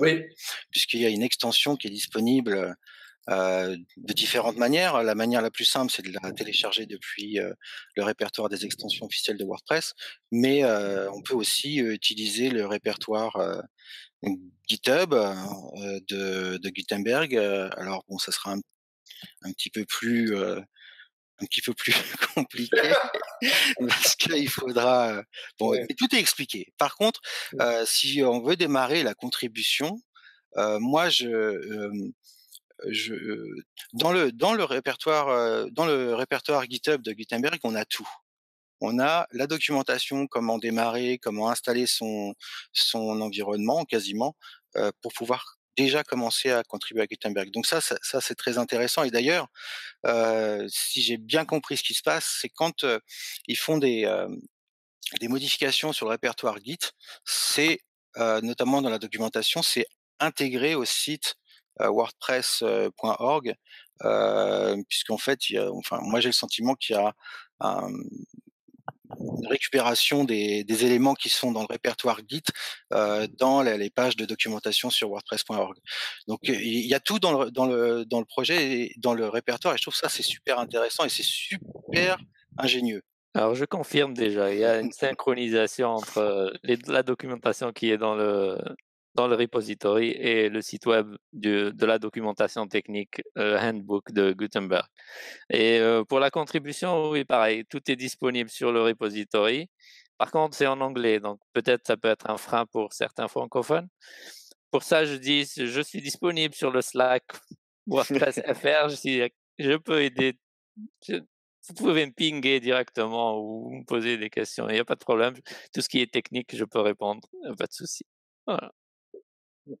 oui. Puisqu'il y a une extension qui est disponible de différentes manières. La manière la plus simple, c'est de la télécharger depuis le répertoire des extensions officielles de WordPress, mais on peut aussi utiliser le répertoire GitHub euh, de, de, Gutenberg. Euh, alors bon, ça sera un, un petit peu plus euh, un petit peu plus compliqué parce qu'il faudra bon tout est expliqué. Par contre, euh, si on veut démarrer la contribution, euh, moi je je dans le dans le répertoire dans le répertoire GitHub de Gutenberg, on a tout on a la documentation, comment démarrer, comment installer son, son environnement quasiment euh, pour pouvoir déjà commencer à contribuer à Gutenberg. Donc ça, ça, c'est très intéressant. Et d'ailleurs, euh, si j'ai bien compris ce qui se passe, c'est quand euh, ils font des, des modifications sur le répertoire Git, c'est notamment dans la documentation, c'est intégré au site wordpress.org, puisqu'en fait, il y a, enfin, moi j'ai le sentiment qu'il y a un, une récupération des, des, éléments qui sont dans le répertoire Git euh, dans les, les, pages de documentation sur WordPress.org. Donc il y a tout dans le, dans le, dans le projet, et dans le répertoire, et je trouve ça c'est super intéressant et c'est super ingénieux. Alors je confirme déjà, il y a une synchronisation entre euh, les, la documentation qui est dans le dans le repository et le site web de, de la documentation technique euh, Handbook de Gutenberg. Et euh, pour la contribution, oui, pareil, tout est disponible sur le repository. Par contre, c'est en anglais, donc peut-être ça peut être un frein pour certains francophones. Pour ça, je dis, je suis disponible sur le Slack WordPress FR. Je, je peux aider. vous pouvez me pinguer directement ou me poser des questions. Il n'y a pas de problème. Tout ce qui est technique, je peux répondre. Pas de souci. Voilà.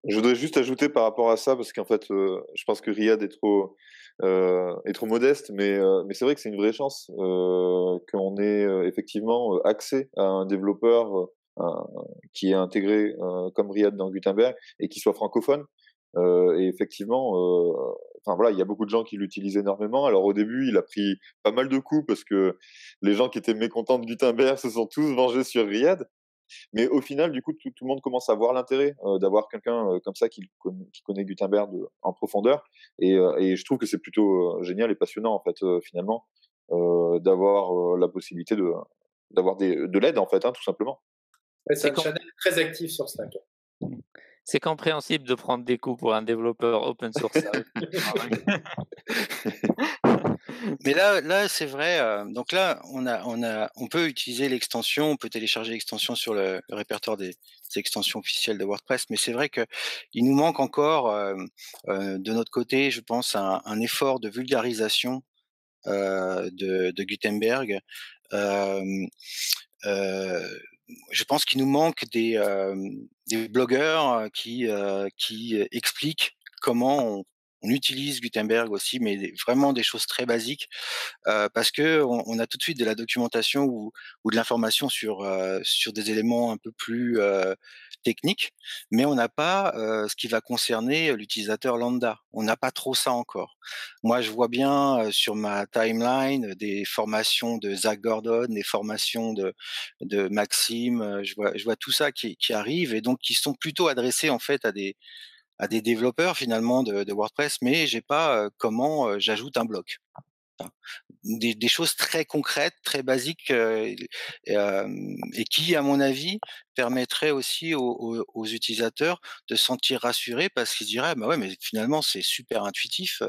Je voudrais juste ajouter par rapport à ça, parce qu'en fait, euh, je pense que Riyad est trop, euh, est trop modeste, mais, euh, mais c'est vrai que c'est une vraie chance euh, qu'on ait euh, effectivement accès à un développeur qui est intégré comme Riyad dans Gutenberg et qui soit francophone. et effectivement, enfin voilà, il y a beaucoup de gens qui l'utilisent énormément. Alors au début, il a pris pas mal de coups parce que les gens qui étaient mécontents de Gutenberg se sont tous vengés sur Riyad. Mais au final, du coup, tout, tout le monde commence à voir l'intérêt euh, d'avoir quelqu'un euh, comme ça qui, qui, connaît Gutenberg de, en profondeur. Et, euh, et, je trouve que c'est plutôt génial et passionnant, en fait, finalement, d'avoir la possibilité de d'avoir de l'aide, en fait, hein, tout simplement. c'est un channel très actif sur Slack. C'est compréhensible de prendre des coups pour un développeur open source. mais là, là, c'est vrai. donc là, on a, on a, on peut utiliser l'extension, on peut télécharger l'extension sur le, répertoire des, extensions officielles de WordPress. Mais c'est vrai que il nous manque encore, de notre côté, je pense, un, effort de vulgarisation de, de, Gutenberg. je pense qu'il nous manque des, des blogueurs qui, qui expliquent comment on, on utilise Gutenberg aussi, mais vraiment des choses très basiques, parce que on, a tout de suite de la documentation ou, de l'information sur sur des éléments un peu plus techniques, mais on n'a pas ce qui va concerner l'utilisateur lambda. On n'a pas trop ça encore. Moi, je vois bien sur ma timeline des formations de Zach Gordon, des formations de de Maxime. Je vois tout ça qui, arrive et donc qui sont plutôt adressés en fait à des à des développeurs finalement de, WordPress, mais j'ai pas comment j'ajoute un bloc. Des, choses très concrètes, très basiques, et, qui, à mon avis, permettraient aussi aux, utilisateurs de se sentir rassurés parce qu'ils diraient, bah ouais, mais finalement c'est super intuitif.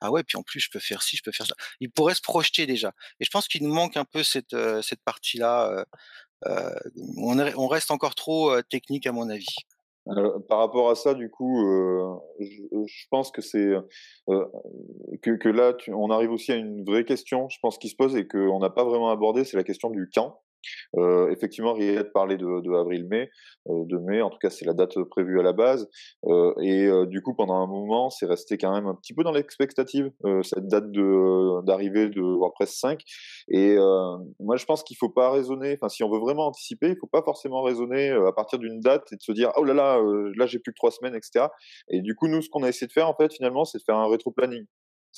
ah ouais, puis en plus je peux faire ci, je peux faire ça. Ils pourraient se projeter déjà. Et je pense qu'il nous manque un peu cette, cette partie-là. on reste encore trop technique à mon avis par rapport à ça, du coup, euh, je, pense que c'est euh, que, là, on arrive aussi à une vraie question, je pense, qui se pose et qu'on n'a pas vraiment abordé, c'est la question du quand. Euh, effectivement, Riyad parlait de, de avril-mai, euh, de mai, en tout cas c'est la date prévue à la base. Euh, et du coup, pendant un moment, c'est resté quand même un petit peu dans l'expectative cette date de d'arrivée de WordPress 5. Et moi, je pense qu'il faut pas raisonner. Enfin, si on veut vraiment anticiper, il faut pas forcément raisonner à partir d'une date et de se dire oh là là, là j'ai plus que trois semaines, etc. Et du coup, nous, ce qu'on a essayé de faire en fait, finalement, c'est de faire un rétro-planning.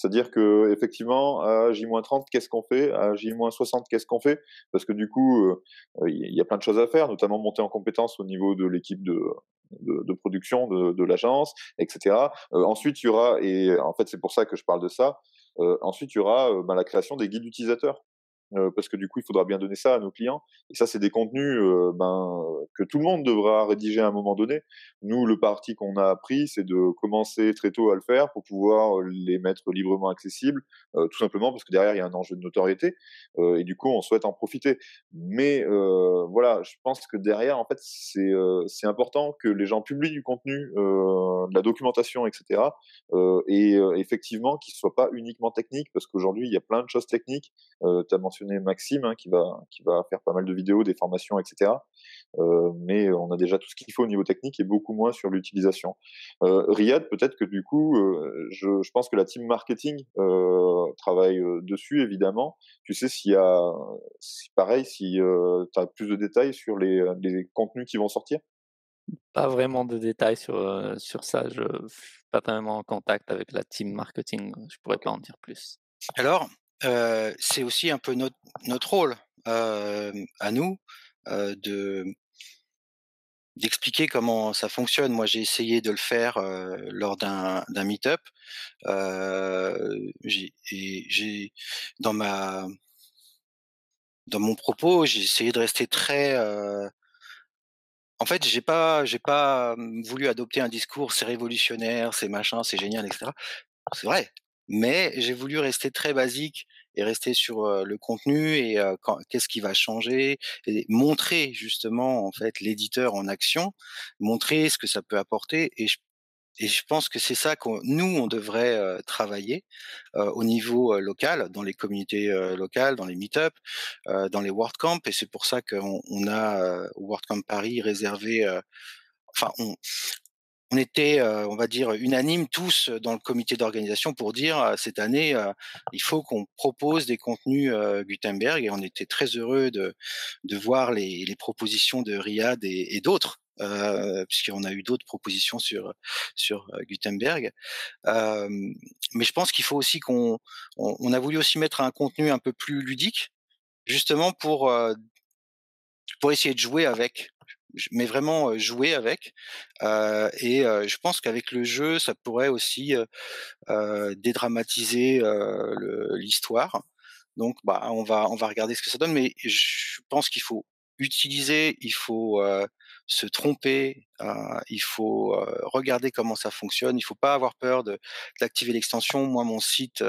C'est-à-dire que effectivement, à J-30, qu'est-ce qu'on fait? À J-60, qu'est-ce qu'on fait? Parce que du coup, euh, il y a plein de choses à faire, notamment monter en compétence au niveau de l'équipe de, production de, l'agence, etc. Euh, ensuite, il y aura, et en fait, c'est pour ça que je parle de ça. Euh, ensuite, il y aura ben, la création des guides utilisateurs. Euh, parce que du coup, il faudra bien donner ça à nos clients. Et ça, c'est des contenus euh, ben, que tout le monde devra rédiger à un moment donné. Nous, le parti qu'on a pris, c'est de commencer très tôt à le faire pour pouvoir les mettre librement accessibles, euh, tout simplement parce que derrière, il y a un enjeu de notoriété. et du coup, on souhaite en profiter. Mais voilà, je pense que derrière, en fait, c'est c'est important que les gens publient du contenu, de la documentation, etc. et effectivement, qu'il ne soit pas uniquement technique, parce qu'aujourd'hui, il y a plein de choses techniques. tu Maxime hein, qui va qui va faire pas mal de vidéos, des formations, etc. Euh, mais on a déjà tout ce qu'il faut au niveau technique et beaucoup moins sur l'utilisation. Euh, Riyad, peut-être que du coup, euh, je, je, pense que la team marketing euh, travaille dessus évidemment. Tu sais s'il y a, si, pareil, si tu as plus de détails sur les, les contenus qui vont sortir? Pas vraiment de détails sur, sur ça. Je suis pas vraiment en contact avec la team marketing. Je pourrais pas en dire plus. Alors, c'est aussi un peu notre, rôle à nous de d'expliquer comment ça fonctionne. Moi, j'ai essayé de le faire lors d'un d'un meet-up. dans mon propos, j'ai essayé de rester très en fait, j'ai pas j'ai pas mmh, voulu adopter un discours c'est révolutionnaire, c'est machin, c'est génial, etc. C'est vrai, mais j'ai voulu rester très basique et rester sur le contenu et qu'est-ce qui va changer et montrer justement en fait l'éditeur en action, montrer ce que ça peut apporter et je, et je pense que c'est ça que nous on devrait travailler au niveau local, dans les communautés locales, dans les meet-up, dans les WordCamp et c'est pour ça qu'on on a WordCamp Paris réservé enfin on était, euh, on va dire, unanimes tous dans le comité d'organisation pour dire euh, cette année, euh, il faut qu'on propose des contenus Gutenberg et on était très heureux de, de voir les, les propositions de Riyad et, d'autres. puisqu'on a eu d'autres propositions sur sur Gutenberg, mais je pense qu'il faut aussi qu'on on, on, a voulu aussi mettre un contenu un peu plus ludique, justement pour pour essayer de jouer avec mais vraiment jouer avec. Euh, et je pense qu'avec le jeu, ça pourrait aussi euh, dédramatiser l'histoire. Donc, bah, on va on va regarder ce que ça donne, mais je pense qu'il faut utiliser, il faut se tromper, il faut regarder comment ça fonctionne. Il faut pas avoir peur de d'activer l'extension. Moi, mon site,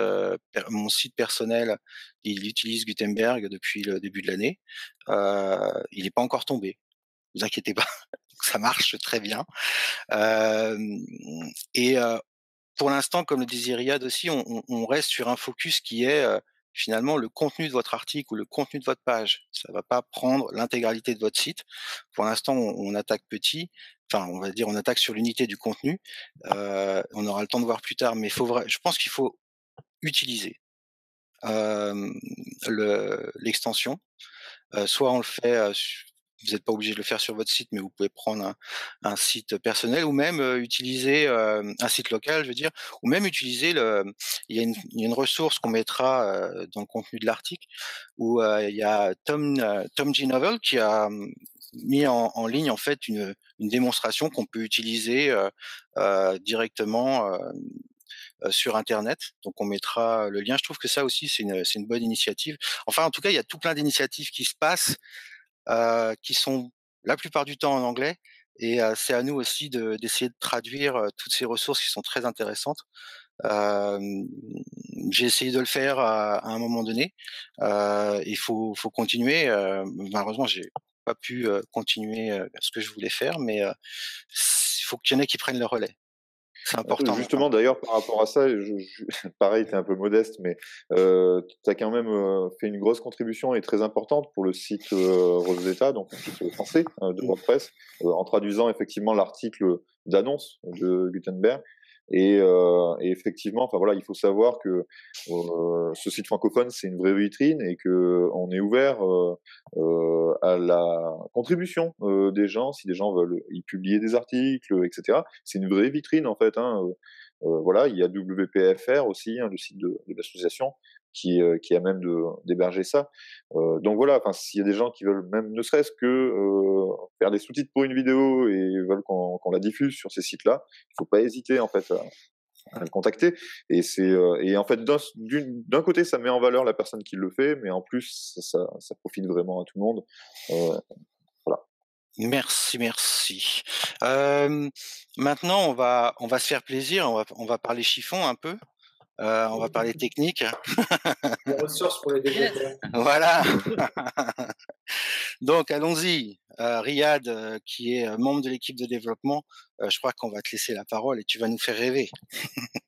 mon site personnel, il utilise Gutenberg depuis le début de l'année. il n'est pas encore tombé. Ne vous inquiétez pas, ça marche très bien. et pour l'instant, comme le disait Riyad aussi, on, reste sur un focus qui est finalement le contenu de votre article ou le contenu de votre page. Ça va pas prendre l'intégralité de votre site. Pour l'instant, on, attaque petit. Enfin, on va dire, on attaque sur l'unité du contenu. On aura le temps de voir plus tard, mais faut je pense qu'il faut utiliser l'extension. Soit on le fait vous n'êtes pas obligé de le faire sur votre site, mais vous pouvez prendre un, site personnel ou même utiliser un site local, je veux dire, ou même utiliser le. Il y a une, ressource qu'on mettra dans le contenu de l'article où il y a Tom Tom G Novel qui a hum, mis en, ligne en fait une, démonstration qu'on peut utiliser directement sur Internet. Donc on mettra le lien. Je trouve que ça aussi c'est une, bonne initiative. Enfin en tout cas il y a tout plein d'initiatives qui se passent qui sont la plupart du temps en anglais. Et euh, c'est à nous aussi d'essayer de, traduire euh, toutes ces ressources qui sont très intéressantes. Euh, j'ai essayé de le faire à, un moment donné. Euh, il faut, faut continuer. Euh, malheureusement, j'ai pas pu continuer ce que je voulais faire, mais il faut qu'il y en ait qui prennent le relais. C'est important. Justement, d'ailleurs, par rapport à ça, je, je, pareil, tu es un peu modeste, mais euh, tu as quand même euh, fait une grosse contribution et très importante pour le site euh, Rosetta, donc un site français euh, de WordPress, euh, en traduisant effectivement l'article d'annonce de Gutenberg. Et, euh, effectivement, enfin voilà, il faut savoir que euh, ce site francophone c'est une vraie vitrine et que on est ouvert euh, euh à la contribution euh, des gens si des gens veulent y publier des articles, etc. C'est une vraie vitrine en fait. Hein. Euh, voilà, il y a WPFR aussi, hein, le site de l'association, qui, euh, a même d'héberger ça. Euh, donc voilà, enfin, s'il y a des gens qui veulent même, ne serait-ce que euh, faire des sous-titres pour une vidéo et veulent qu'on qu la diffuse sur ces sites-là, il faut pas hésiter en fait à, à le contacter. Et c'est euh, et en fait d'un côté ça met en valeur la personne qui le fait, mais en plus ça, profite vraiment à tout le monde. Voilà. Merci, merci. Maintenant, on va on va se faire plaisir. On va on va parler chiffon un peu. Euh, on va parler technique. Les ressources pour les développeurs. Voilà. Donc allons-y. Euh, Riyad, euh, qui est membre de l'équipe de développement, euh, je crois qu'on va te laisser la parole et tu vas nous faire rêver.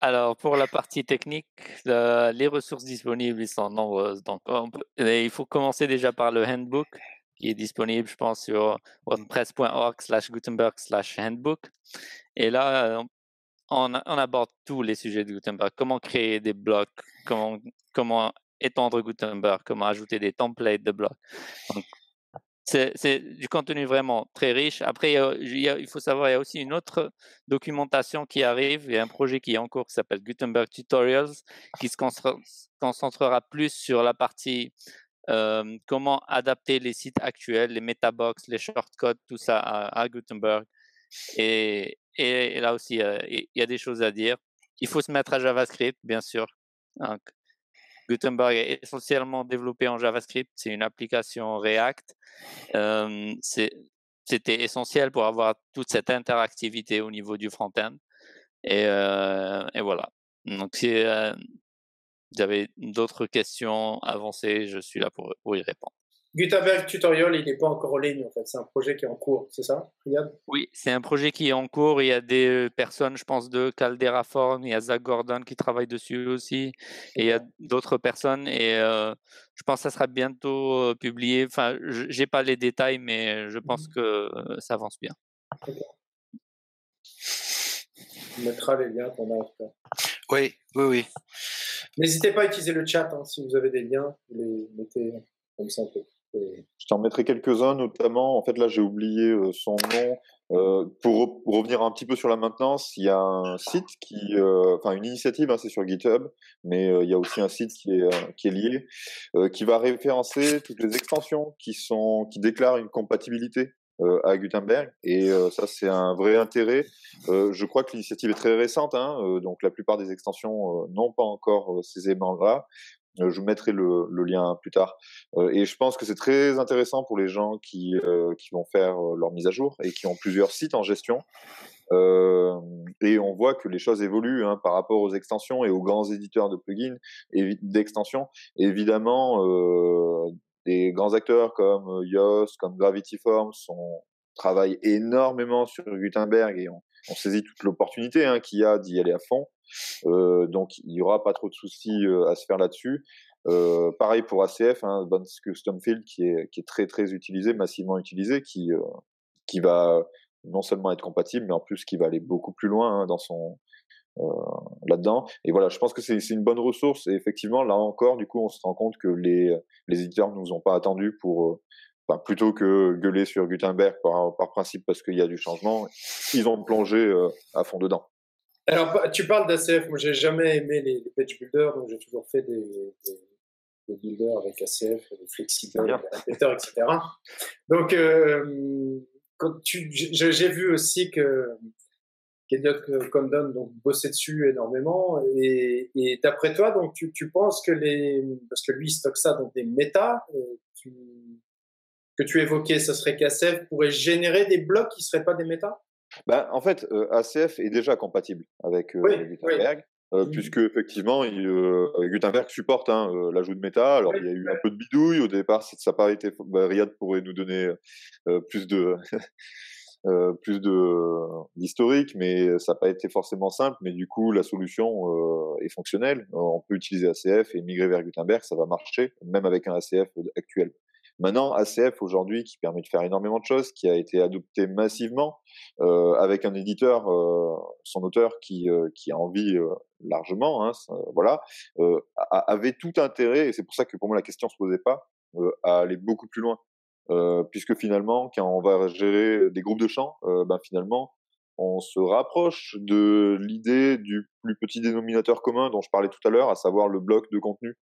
Alors pour la partie technique, euh, les ressources disponibles sont nombreuses. Donc peut, il faut commencer déjà par le handbook qui est disponible, je pense, sur wordpress.org/gutenberg/handbook. Et là, on, aborde tous les sujets de Gutenberg. Comment créer des blocs, comment, étendre Gutenberg, comment ajouter des templates de blocs? C'est du contenu vraiment très riche. Après, il, faut savoir, il y a aussi une autre documentation qui arrive. Il y a un projet qui est en cours qui s'appelle Gutenberg Tutorials, qui se concentrera plus sur la partie euh, comment adapter les sites actuels, les metabox, les shortcodes, tout ça à, à Gutenberg. Et, et, là aussi, il y a des choses à dire. Il faut se mettre à JavaScript, bien sûr. Donc, Gutenberg est essentiellement développé en JavaScript. C'est une application React. C'était essentiel pour avoir toute cette interactivité au niveau du front-end. Et, voilà. Donc, si euh, vous avez d'autres questions avancées, je suis là pour y répondre. Gutenberg Tutorial, il n'est pas encore en ligne, en fait. C'est un projet qui est en cours, c'est ça, Riyad? Oui, c'est un projet qui est en cours. Il y a des euh, personnes, je pense, de Caldera Form, il y a Zach Gordon qui travaille dessus aussi, et il y a d'autres personnes. Et euh, je pense que ça sera bientôt euh, publié. Enfin, je n'ai pas les détails, mais je pense mmh. que euh, ça avance bien. Okay. On mettra les liens qu'on a en. Oui, oui, oui. N'hésitez pas à utiliser le chat hein, si vous avez des liens, vous les mettez comme ça un peu. Je t'en mettrai quelques-uns, notamment, en fait là j'ai oublié euh, son nom. Euh, pour re revenir un petit peu sur la maintenance, il y a un site qui, euh, enfin une initiative, hein, c'est sur GitHub, mais il y a aussi un site qui est, lié, qui va référencer toutes les extensions qui sont, qui déclarent une compatibilité à Gutenberg, et ça c'est un vrai intérêt. je crois que l'initiative est très récente, hein, donc la plupart des extensions n'ont pas encore ces éléments-là, je mettrai le, le, lien plus tard. et je pense que c'est très intéressant pour les gens qui, qui vont faire leur mise à jour et qui ont plusieurs sites en gestion. Euh, et on voit que les choses évoluent hein, par rapport aux extensions et aux grands éditeurs de plugins et d'extensions. Évidemment, euh, des grands acteurs comme euh, Yoast, comme Gravity Forms sont, travaillent énormément sur Gutenberg et on, on saisit toute l'opportunité hein, qu'il y a d'y aller à fond. Euh, donc il n'y aura pas trop de soucis euh, à se faire là-dessus. Euh, pareil pour ACF, hein, Custom Field qui est, très très utilisé, massivement utilisé, qui, qui va non seulement être compatible, mais en plus qui va aller beaucoup plus loin hein, dans son là-dedans. Et voilà, je pense que c'est une bonne ressource. Et effectivement, là encore, du coup, on se rend compte que les, les éditeurs nous ont pas attendus pour Enfin, plutôt que gueuler sur Gutenberg par, par principe parce qu'il y a du changement, ils ont plongé euh, à fond dedans. Alors, bah, tu parles d'ACF. Moi, j'ai jamais aimé les, les, page builders, donc j'ai toujours fait des, des, des, builders avec ACF, des flexibles, des répéteurs, etc. Donc, euh, j'ai vu aussi que qu'Eliot Condon donc bossait dessus énormément et, et d'après toi donc tu, tu, penses que les parce que lui il stocke ça dans des méta euh, tu, que tu évoquais ce serait qu'ACF pourrait générer des blocs qui seraient pas des méta? Ben, en fait euh, ACF est déjà compatible avec euh, oui, Gutenberg euh, mmh. puisque effectivement il, euh, Gutenberg supporte hein, euh, l'ajout de méta. Alors il y a eu un peu de bidouille au départ, ça n'a pas été. Bah, Riyad pourrait nous donner euh, plus de euh, plus de d'historique, mais ça n'a pas été forcément simple. Mais du coup, la solution est fonctionnelle. On peut utiliser ACF et migrer vers Gutenberg, ça va marcher, même avec un ACF actuel. Maintenant, ACF aujourd'hui, qui permet de faire énormément de choses, qui a été adopté massivement euh, avec un éditeur, euh, son auteur qui, euh, qui a envie euh, largement, hein, voilà, euh, avait tout intérêt, et c'est pour ça que pour moi la question se posait pas, à aller beaucoup plus loin. puisque finalement, quand on va gérer des groupes de chants, ben finalement, on se rapproche de l'idée du plus petit dénominateur commun dont je parlais tout à l'heure, à savoir le bloc de contenu.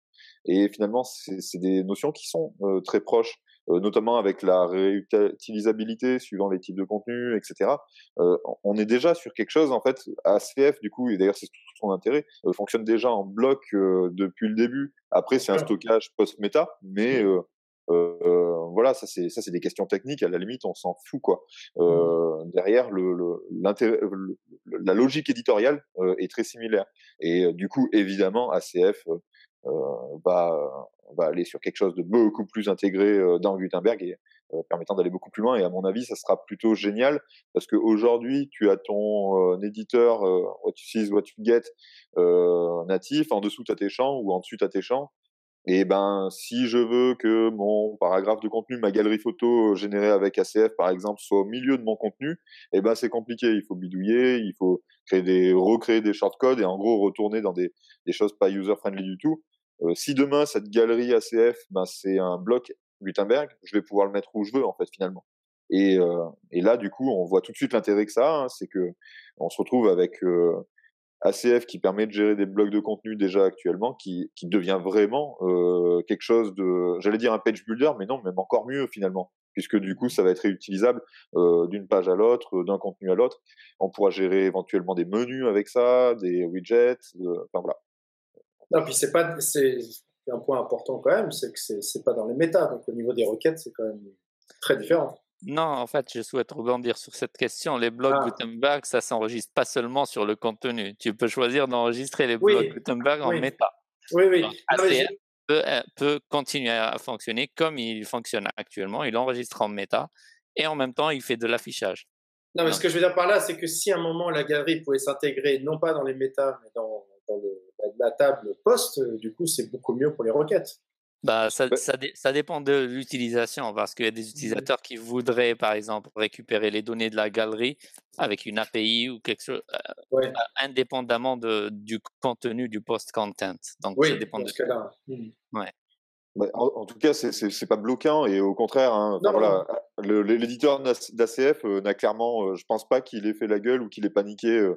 Et finalement, c'est des notions qui sont euh, très proches, euh, notamment avec la réutilisabilité suivant les types de contenu, etc. Euh, on est déjà sur quelque chose, en fait, ACF, du coup, et d'ailleurs c'est tout son intérêt, fonctionne déjà en bloc depuis le début. Après, c'est un stockage post-méta, mais euh, voilà, ça c'est ça c'est des questions techniques. À la limite, on s'en fout quoi. Euh, derrière, le, le, la logique éditoriale euh, est très similaire. Et du coup, évidemment, ACF va va aller sur quelque chose de beaucoup plus intégré dans Gutenberg et permettant d'aller beaucoup plus loin. Et à mon avis, ça sera plutôt génial parce qu'aujourd'hui, tu as ton éditeur What You See What You Get natif. En dessous, tu as tes champs ou en dessus, tu as tes champs. Et ben, si je veux que mon paragraphe de contenu, ma galerie photo générée avec ACF, par exemple, soit au milieu de mon contenu, et ben, c'est compliqué. Il faut bidouiller, il faut créer des, recréer des shortcodes et en gros retourner dans des, des choses pas user-friendly du tout. Euh, si demain, cette galerie ACF, ben, c'est un bloc Gutenberg, je vais pouvoir le mettre où je veux, en fait, finalement. Et, euh, et là, du coup, on voit tout de suite l'intérêt que ça, hein, c'est que on se retrouve avec euh, ACF qui permet de gérer des blocs de contenu déjà actuellement, qui, qui devient vraiment euh, quelque chose de, j'allais dire un page builder, mais non, même encore mieux finalement, puisque du coup ça va être réutilisable euh, d'une page à l'autre, d'un contenu à l'autre. On pourra gérer éventuellement des menus avec ça, des widgets, euh, enfin voilà. Non, puis c'est pas, c'est un point important quand même, c'est que c'est pas dans les méta, donc au niveau des requêtes c'est quand même très différent. Non, en fait, je souhaite rebondir sur cette question. Les blocs ah. Gutenberg, ça s'enregistre pas seulement sur le contenu. Tu peux choisir d'enregistrer les blocs Gutenberg en méta. Oui, oui. ACF peut, euh, peut, continuer à fonctionner comme il fonctionne actuellement. Il enregistre en méta et en même temps, il fait de l'affichage. Non, mais ce que je veux dire par là, c'est que si à un moment la galerie pouvait s'intégrer, non pas dans les méta, mais dans, dans le, la table post, du coup, c'est beaucoup mieux pour les requêtes. Bah, ça, ça, ça, dépend de l'utilisation parce qu'il y a des mmh utilisateurs qui voudraient, par exemple, récupérer les données de la galerie avec une API ou quelque chose, ouais. indépendamment de, du contenu du post-content. Donc, oui, ça dépend de ce cas-là. Mmh. Ouais. Bah, en, en, tout cas, c'est pas bloquant et au contraire, hein, non, voilà, l'éditeur d'ACF n'a clairement, je pense pas qu'il ait fait la gueule ou qu'il ait paniqué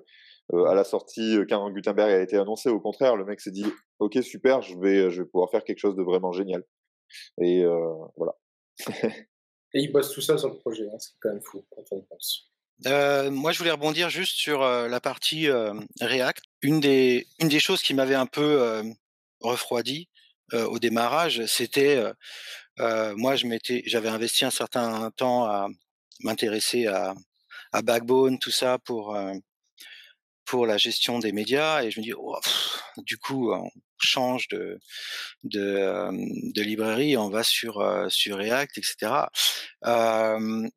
euh, à la sortie euh, quand Gutenberg a été annoncé. Au contraire, le mec s'est dit ok super, je vais je vais pouvoir faire quelque chose de vraiment génial. Et euh, voilà. Et il bosse tout ça sur le projet, hein, c'est quand même fou quand on pense. Euh, moi, je voulais rebondir juste sur euh, la partie euh, React. Une des, une des choses qui m'avait un peu refroidi, au démarrage, c'était moi je m'étais, j'avais investi un certain temps à m'intéresser à, à Backbone, tout ça pour pour la gestion des médias et je me dis oh, du coup on change de de, de librairie on va sur sur React etc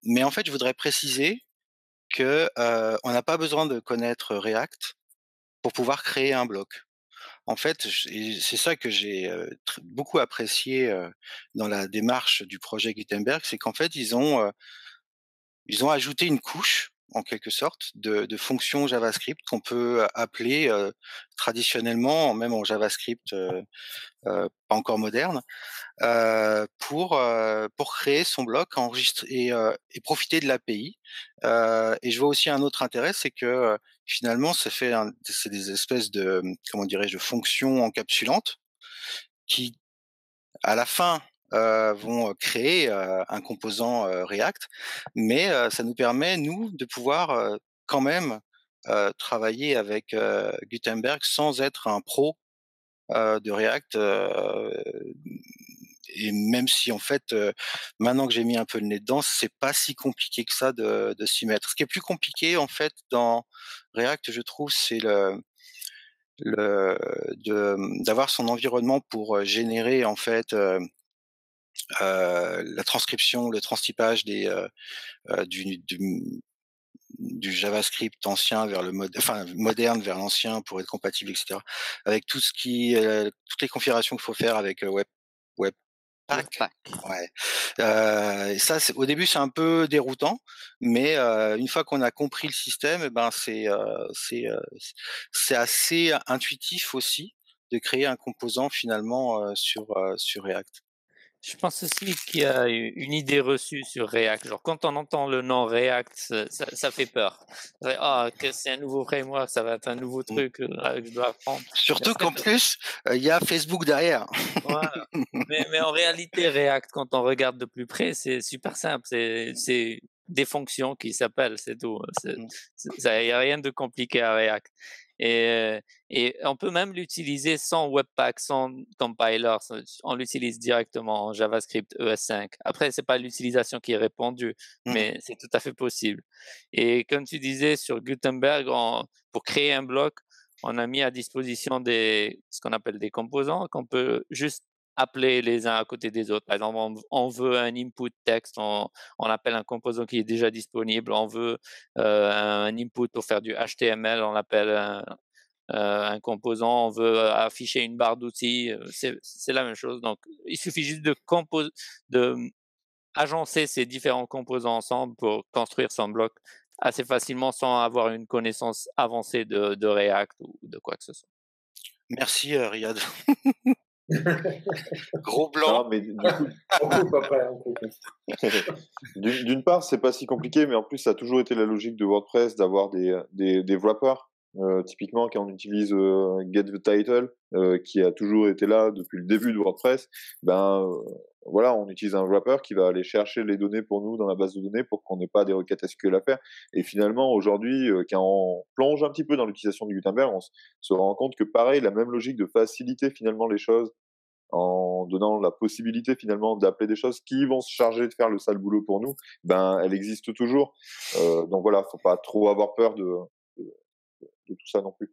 mais en fait je voudrais préciser que on n'a pas besoin de connaître React pour pouvoir créer un bloc. En fait, c'est ça que j'ai beaucoup apprécié dans la démarche du projet Gutenberg, c'est qu'en fait, ils ont, ils ont ajouté une couche en quelque sorte de, de fonctions JavaScript qu'on peut appeler euh, traditionnellement, même en JavaScript euh, euh, pas encore moderne, pour pour créer son bloc, enregistrer et, et profiter de l'API. et je vois aussi un autre intérêt, c'est que finalement, ça fait c'est des espèces de comment dirais-je de fonctions encapsulantes qui à la fin euh, vont créer un composant React, mais ça nous permet nous de pouvoir quand même travailler avec Gutenberg sans être un pro de React. et même si en fait, maintenant que j'ai mis un peu le nez dedans, c'est pas si compliqué que ça de, s'y mettre. Ce qui est plus compliqué en fait dans React, je trouve, c'est le d'avoir son environnement pour générer en fait euh, la transcription, le transtypage des, euh, euh, du, du, du, JavaScript ancien vers le mode, enfin moderne vers l'ancien pour être compatible, etc. Avec tout ce qui, toutes les configurations qu'il faut faire avec Web, Webpack. Ouais. Euh, et ça, au début, c'est un peu déroutant, mais euh, une fois qu'on a compris le système, eh ben c'est euh, c'est c'est assez intuitif aussi de créer un composant finalement sur sur React. Je pense aussi qu'il y a une idée reçue sur React. Genre, quand on entend le nom React, ça, ça fait peur. Ah, que c'est un nouveau framework, ça va être un nouveau mmh. truc euh, que je dois apprendre. Surtout qu'en plus, euh, il y a Facebook derrière. Voilà. mais, mais, en réalité, React, quand on regarde de plus près, c'est super simple. C'est des fonctions qui s'appellent, c'est tout. Il n'y mmh. a rien de compliqué à React. Et, et on peut même l'utiliser sans Webpack, sans compiler. On l'utilise directement en JavaScript ES5. Après, c'est pas l'utilisation qui est répandue, mmh. mais c'est tout à fait possible. Et comme tu disais sur Gutenberg, pour créer un bloc, on a mis à disposition des, ce qu'on appelle des composants qu'on peut juste appeler les uns à côté des autres. Par exemple, on, veut un input texte, on, appelle un composant qui est déjà disponible. On veut euh, un input pour faire du HTML, on appelle un, euh, composant. On veut euh, afficher une barre d'outils, c'est la même chose. Donc, il suffit juste de, de agencer ces différents composants ensemble pour construire son bloc assez facilement sans avoir une connaissance avancée de, de React ou de quoi que ce soit. Merci Riyad. Gros blanc. mais D'une part, c'est pas si compliqué, mais en plus, ça a toujours été la logique de WordPress d'avoir des, des, des wrappers. Euh, typiquement, quand on utilise euh, Get the Title, euh, qui a toujours été là depuis le début de WordPress, ben voilà, on utilise un wrapper qui va aller chercher les données pour nous dans la base de données pour qu'on n'ait pas des requêtes SQL à faire. Et finalement, aujourd'hui, quand on plonge un petit peu dans l'utilisation du Gutenberg, on se rend compte que pareil, la même logique de faciliter finalement les choses en donnant la possibilité finalement d'appeler des choses qui vont se charger de faire le sale boulot pour nous, ben elle existe toujours. Euh, donc voilà, faut pas trop avoir peur de, de, de tout ça non plus.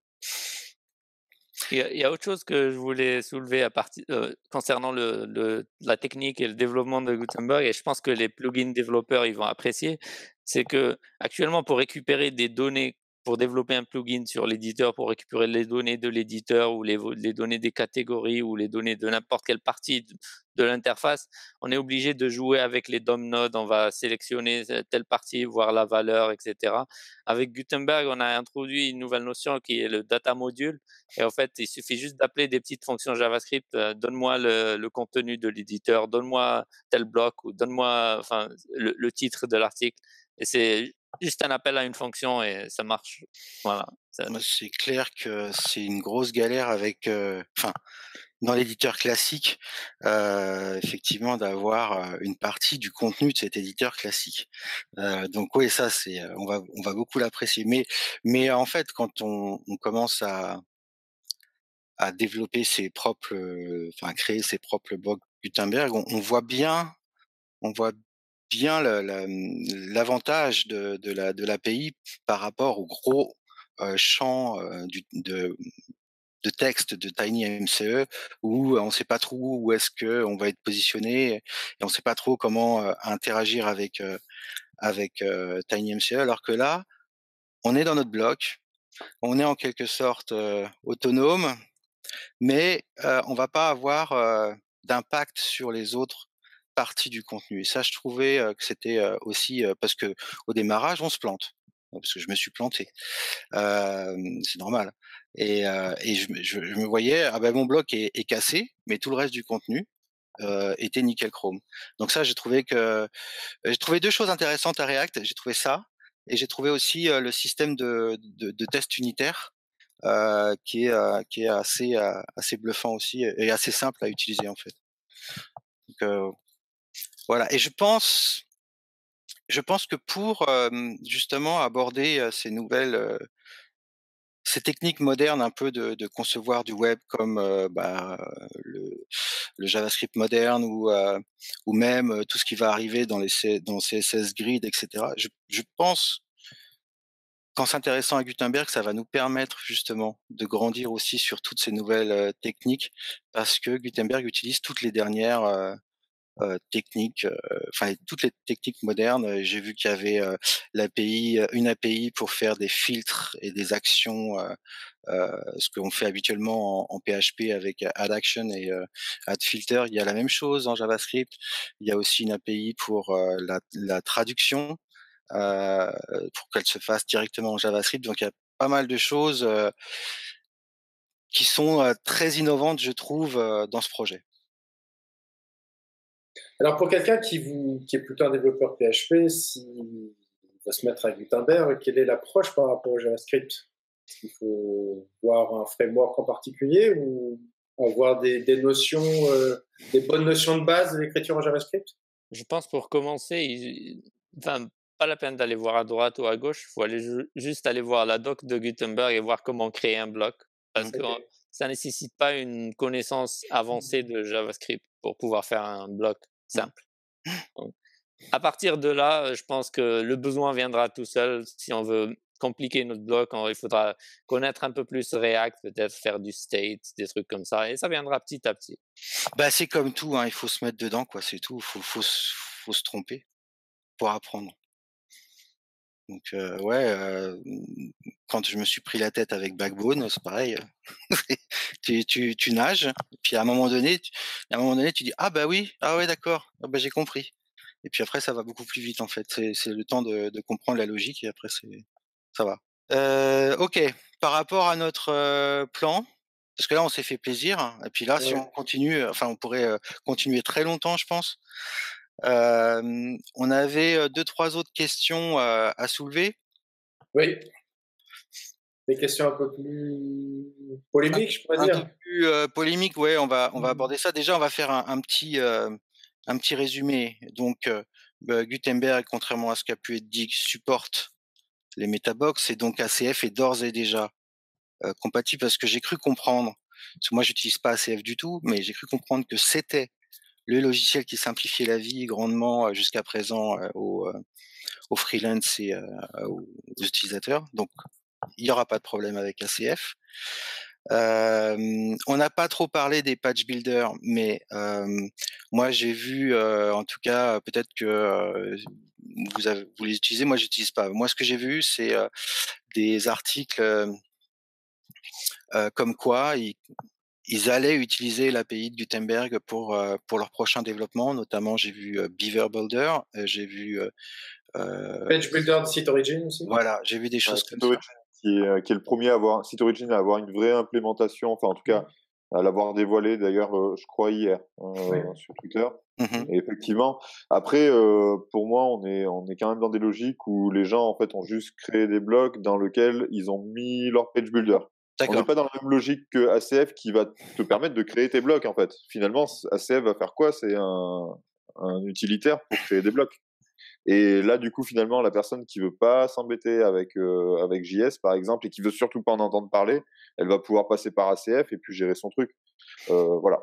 Il y, a, autre chose que je voulais soulever à partir, euh, concernant le, le, la technique et le développement de Gutenberg, et je pense que les plugins développeurs ils vont apprécier, c'est que actuellement pour récupérer des données pour développer un plugin sur l'éditeur pour récupérer les données de l'éditeur ou les, données des catégories ou les données de n'importe quelle partie de, l'interface, on est obligé de jouer avec les DOM nodes. On va sélectionner telle partie, voir la valeur, etc. Avec Gutenberg, on a introduit une nouvelle notion qui est le data module. Et en fait, il suffit juste d'appeler des petites fonctions JavaScript. Euh, donne-moi le, le, contenu de l'éditeur, donne-moi tel bloc ou donne-moi enfin, le, le titre de l'article. Et c'est juste un appel à une fonction et ça marche. Voilà. C'est clair que c'est une grosse galère avec, enfin, dans l'éditeur classique, euh, effectivement, d'avoir une partie du contenu de cet éditeur classique. Euh, donc oui, ça c'est, on va, on va beaucoup l'apprécier. Mais, mais en fait, quand on, on commence à à développer ses propres, enfin créer ses propres blocs Gutenberg, on, on voit bien, on voit bien l'avantage de, de la de l'API par rapport au gros champ euh, du, de de texte de TinyMCE où on ne sait pas trop où est-ce que on va être positionné et on ne sait pas trop comment interagir avec avec TinyMCE alors que là on est dans notre bloc on est en quelque sorte autonome mais on va pas avoir d'impact sur les autres partie du contenu. Et ça, je trouvais que c'était aussi parce que au démarrage, on se plante parce que je me suis planté. c'est normal. Et, et je, me voyais, ah ben mon bloc est, cassé, mais tout le reste du contenu était nickel chrome. Donc ça, j'ai trouvé que j'ai trouvé deux choses intéressantes à React. J'ai trouvé ça, et j'ai trouvé aussi le système de, de, de test unitaire qui est qui est assez assez bluffant aussi et assez simple à utiliser en fait. Donc, voilà. Et je pense, je pense que pour justement aborder ces nouvelles, ces techniques modernes un peu de, concevoir du web comme bah, le, JavaScript moderne ou, ou même tout ce qui va arriver dans les dans CSS Grid, etc. Je, pense qu'en s'intéressant à Gutenberg, ça va nous permettre justement de grandir aussi sur toutes ces nouvelles techniques parce que Gutenberg utilise toutes les dernières techniques, euh, enfin toutes les techniques modernes. Euh, j'ai vu qu'il y avait l'API, une API pour faire des filtres et des actions, ce qu'on fait habituellement en, PHP avec AddAction et AddFilter. Il y a la même chose en JavaScript. Il y a aussi une API pour la, la, traduction, pour qu'elle se fasse directement en JavaScript. Donc il y a pas mal de choses qui sont très innovantes, je trouve, dans ce projet. Alors pour quelqu'un qui, vous, qui est plutôt un développeur PHP, s'il va se mettre à Gutenberg, quelle est l'approche par rapport au JavaScript? Est-ce qu'il faut voir un framework en particulier ou avoir des, des notions, euh, des bonnes notions de base de l'écriture en JavaScript? Je pense pour commencer, enfin, pas la peine d'aller voir à droite ou à gauche, il faut aller juste aller voir la doc de Gutenberg et voir comment créer un bloc. Parce que ça nécessite pas une connaissance avancée de JavaScript pour pouvoir faire un bloc simple. à partir de là, je pense que le besoin viendra tout seul. Si on veut compliquer notre bloc, il faudra connaître un peu plus React, peut-être faire du state, des trucs comme ça, et ça viendra petit à petit. Bah, c'est comme tout, hein, il faut se mettre dedans, quoi, c'est tout. Il faut, faut, faut, se tromper pour apprendre. Donc euh, ouais, euh, quand je me suis pris la tête avec Backbone, c'est pareil. tu, tu, tu, nages, puis à un moment donné, tu, à un moment donné, tu dis ah bah oui, ah ouais d'accord, ah bah j'ai compris. Et puis après, ça va beaucoup plus vite en fait. C'est le temps de, de, comprendre la logique et après c'est ça va. Euh, ok, par rapport à notre plan, parce que là on s'est fait plaisir, et puis là si on continue, enfin on pourrait continuer très longtemps, je pense. On avait deux trois autres questions à soulever. Oui. Des questions un peu plus polémiques, je pourrais dire. Un peu plus polémiques, ouais, on va, on va mmh. aborder ça. Déjà, on va faire un, un petit, un petit résumé. Donc, bah, Gutenberg, contrairement à ce qui a pu être dit, supporte les metabox et donc ACF est d'ores et déjà compatible parce que j'ai cru comprendre, parce que moi j'utilise pas ACF du tout, mais j'ai cru comprendre que c'était le logiciel qui simplifiait la vie grandement jusqu'à présent aux, freelance et aux utilisateurs. Donc il n'y aura pas de problème avec ACF. On n'a pas trop parlé des patch builders, mais moi j'ai vu, en tout cas, peut-être que vous, avez, vous les utilisez, moi j'utilise pas. Moi ce que j'ai vu, c'est des articles comme quoi ils, allaient utiliser l'API de Gutenberg pour pour leur prochain développement. Notamment, j'ai vu Beaver Builder, j'ai vu Patch Builder de Site Origin aussi. Voilà, j'ai vu des choses comme ça qui est, euh, qui est le premier à avoir, Site Origin à avoir une vraie implémentation, enfin en tout cas à l'avoir dévoilé d'ailleurs, euh, je crois hier euh, sur Twitter. Et effectivement, après, euh, pour moi, on est on est quand même dans des logiques où les gens en fait ont juste créé des blocs dans lesquels ils ont mis leur page builder. On n'est pas dans la même logique que ACF qui va te permettre de créer tes blocs en fait. Finalement, ACF va faire quoi? C'est un, un utilitaire pour créer des blocs. Et là, du coup, finalement, la personne qui veut pas s'embêter avec avec JS, par exemple, et qui veut surtout pas en entendre parler, elle va pouvoir passer par ACF et puis gérer son truc. voilà.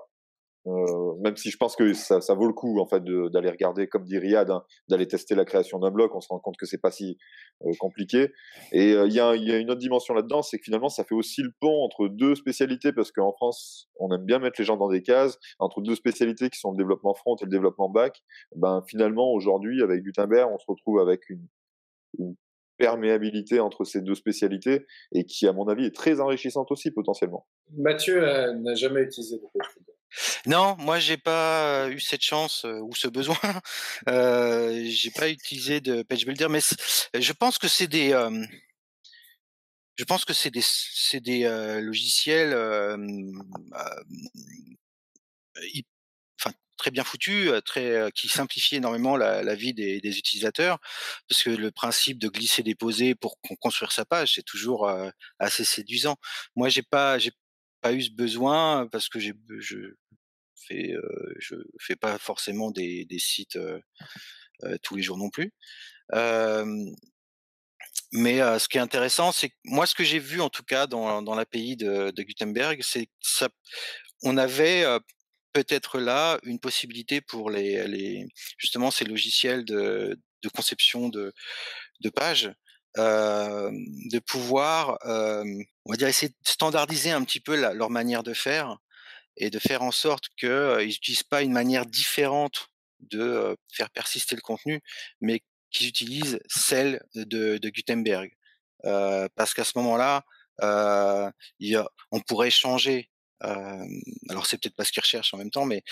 Euh, même si je pense que ça, ça vaut le coup en fait d'aller regarder, comme dit Riyad, hein, d'aller tester la création d'un bloc. On se rend compte que c'est pas si euh, compliqué. Et euh, il y, a, y, a, une autre dimension là-dedans, c'est que finalement ça fait aussi le pont entre deux spécialités, parce qu'en France, on aime bien mettre les gens dans des cases entre deux spécialités qui sont le développement front et le développement back. Ben finalement aujourd'hui avec Gutenberg, on se retrouve avec une, perméabilité entre ces deux spécialités et qui, à mon avis, est très enrichissante aussi potentiellement. Mathieu n'a jamais utilisé de non, moi j'ai pas eu cette chance ou ce besoin. Euh, j'ai pas utilisé de page builder, mais je pense que c'est des, je pense que c'est des, c'est des logiciels, enfin très bien foutus, très qui simplifient énormément la, la vie des, des, utilisateurs, parce que le principe de glisser déposer pour construire sa page, c'est toujours assez séduisant. Moi j'ai pas, j'ai pas eu ce besoin parce que j'ai, je fais, je fais pas forcément des, des sites tous les jours non plus. mais ce qui est intéressant, c'est moi, ce que j'ai vu en tout cas dans, dans l'API de, de Gutenberg, c'est ça, on avait peut-être là une possibilité pour les, les justement ces logiciels de, de conception de, de pages euh, de pouvoir, euh, on va dire, essayer de standardiser un petit peu leur manière de faire et de faire en sorte qu'ils euh, n'utilisent pas une manière différente de euh, faire persister le contenu, mais qu'ils utilisent celle de, de Gutenberg. Euh, parce qu'à ce moment-là, on pourrait changer. alors c'est peut-être pas ce qu'ils recherchent en même temps, mais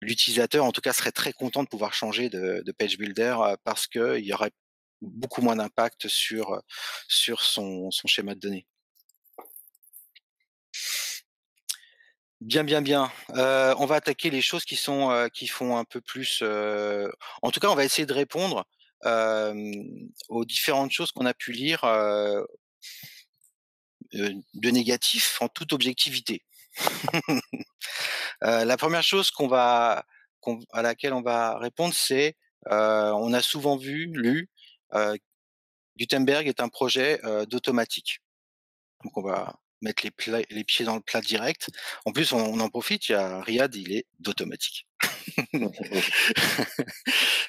l'utilisateur, en tout cas, serait très content de pouvoir changer de page builder parce qu'il y aurait beaucoup moins d'impact sur, sur son, son schéma de données. Bien, bien, bien. On va attaquer les choses qui sont qui font un peu plus. En tout cas, on va essayer de répondre aux différentes choses qu'on a pu lire de négatif en toute objectivité. la première chose qu'on va à laquelle on va répondre, c'est on a souvent vu, lu Gutenberg est un projet d'automatique. Donc on va mettre les, pieds dans le plat direct. En plus, on, en profite, il y a Riyad, il est d'automatique.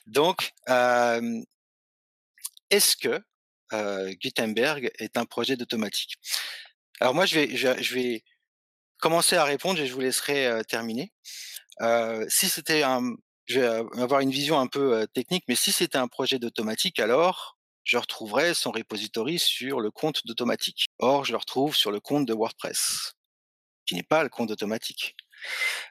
Donc, est-ce que Gutenberg est un projet d'automatique? Alors moi, je vais, commencer à répondre et je vous laisserai terminer. Si c'était un, je vais avoir une vision un peu technique, mais si c'était un projet d'automatique, alors je retrouverai son repository sur le compte d'automatique. Or, je le retrouve sur le compte de WordPress, qui n'est pas le compte d'automatique.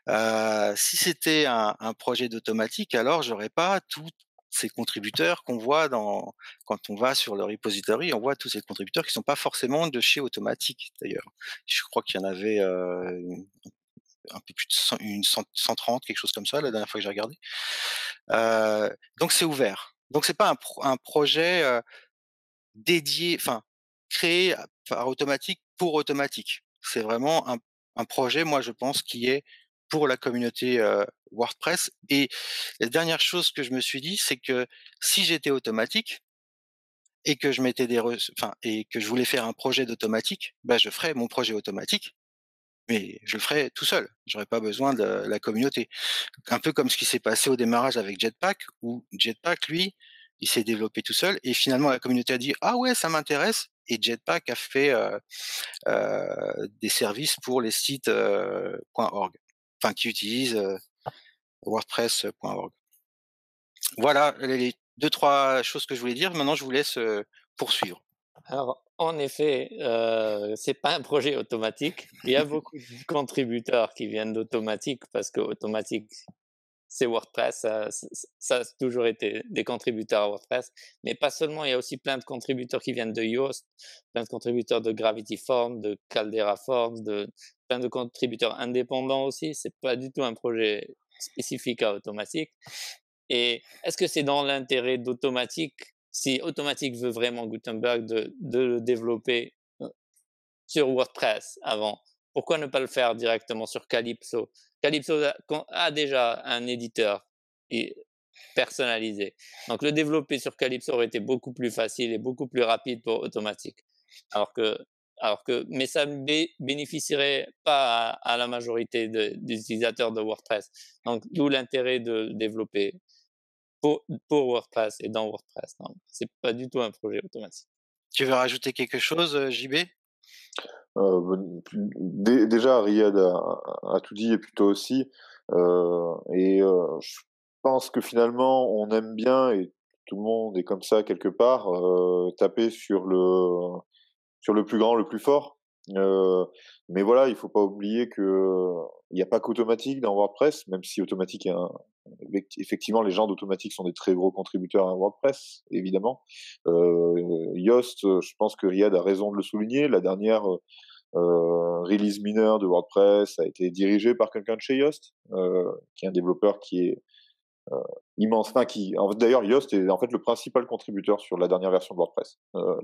Euh, si c'était un, projet d'automatique, alors j'aurais pas tous ces contributeurs qu'on voit dans quand on va sur le repository, on voit tous ces contributeurs qui sont pas forcément de chez Automatique d'ailleurs. Je crois qu'il y en avait euh, peu plus de 100, une 130, quelque chose comme ça la dernière fois que j'ai regardé. Euh, donc c'est ouvert. Donc c'est pas un, un projet euh, dédié, enfin créé par automatique pour automatique. C'est vraiment un, un, projet, moi je pense, qui est pour la communauté euh, WordPress. Et la dernière chose que je me suis dit, c'est que si j'étais automatique et que je mettais des, enfin et que je voulais faire un projet d'automatique, bah je ferais mon projet automatique mais je le ferais tout seul. J'aurais pas besoin de la communauté. Un peu comme ce qui s'est passé au démarrage avec Jetpack, où Jetpack, lui, il s'est développé tout seul, et finalement la communauté a dit ah ouais, ça m'intéresse, et Jetpack a fait euh, euh, des services pour les sites euh, .org, enfin qui utilisent WordPress.org. Voilà les deux trois choses que je voulais dire. Maintenant, je vous laisse poursuivre. Alors, en effet, euh, c'est pas un projet automatique. Il y a beaucoup de contributeurs qui viennent d'automatique parce que automatique, c'est WordPress. Ça, ça, a toujours été des contributeurs à WordPress. Mais pas seulement, il y a aussi plein de contributeurs qui viennent de Yoast, plein de contributeurs de Gravity Forms, de Caldera Forms, de plein de contributeurs indépendants aussi. C'est pas du tout un projet spécifique à automatique. Et est-ce que c'est dans l'intérêt d'automatique si Automatic veut vraiment Gutenberg de, le développer euh, sur WordPress avant, pourquoi ne pas le faire directement sur Calypso? Calypso a, déjà un éditeur personnalisé. Donc le développer sur Calypso aurait été beaucoup plus facile et beaucoup plus rapide pour automatique. Alors que, alors que, mais ça ne bénéficierait pas à, la majorité des utilisateurs de WordPress. Donc d'où l'intérêt de développer pour, pour WordPress et dans WordPress. Donc c'est pas du tout un projet automatique. Tu veux rajouter quelque chose, euh, JB euh, déjà, Riyad a, tout dit et plutôt aussi. Euh, et euh, je pense que finalement, on aime bien, et tout le monde est comme ça quelque part, euh, taper sur le, sur le plus grand, le plus fort. Euh, mais voilà, il faut pas oublier que il n'y a pas qu'automatique dans WordPress, même si automatique est un, effectivement les gens d'automatique sont des très gros contributeurs à WordPress, évidemment. Euh, Yoast, je pense que Riyad a raison de le souligner. La dernière euh, release mineure de WordPress a été dirigée par quelqu'un de chez Yoast, euh, qui est un développeur qui est euh, immense. Enfin, qui, d'ailleurs, Yoast est en fait le principal contributeur sur la dernière version de WordPress. Euh,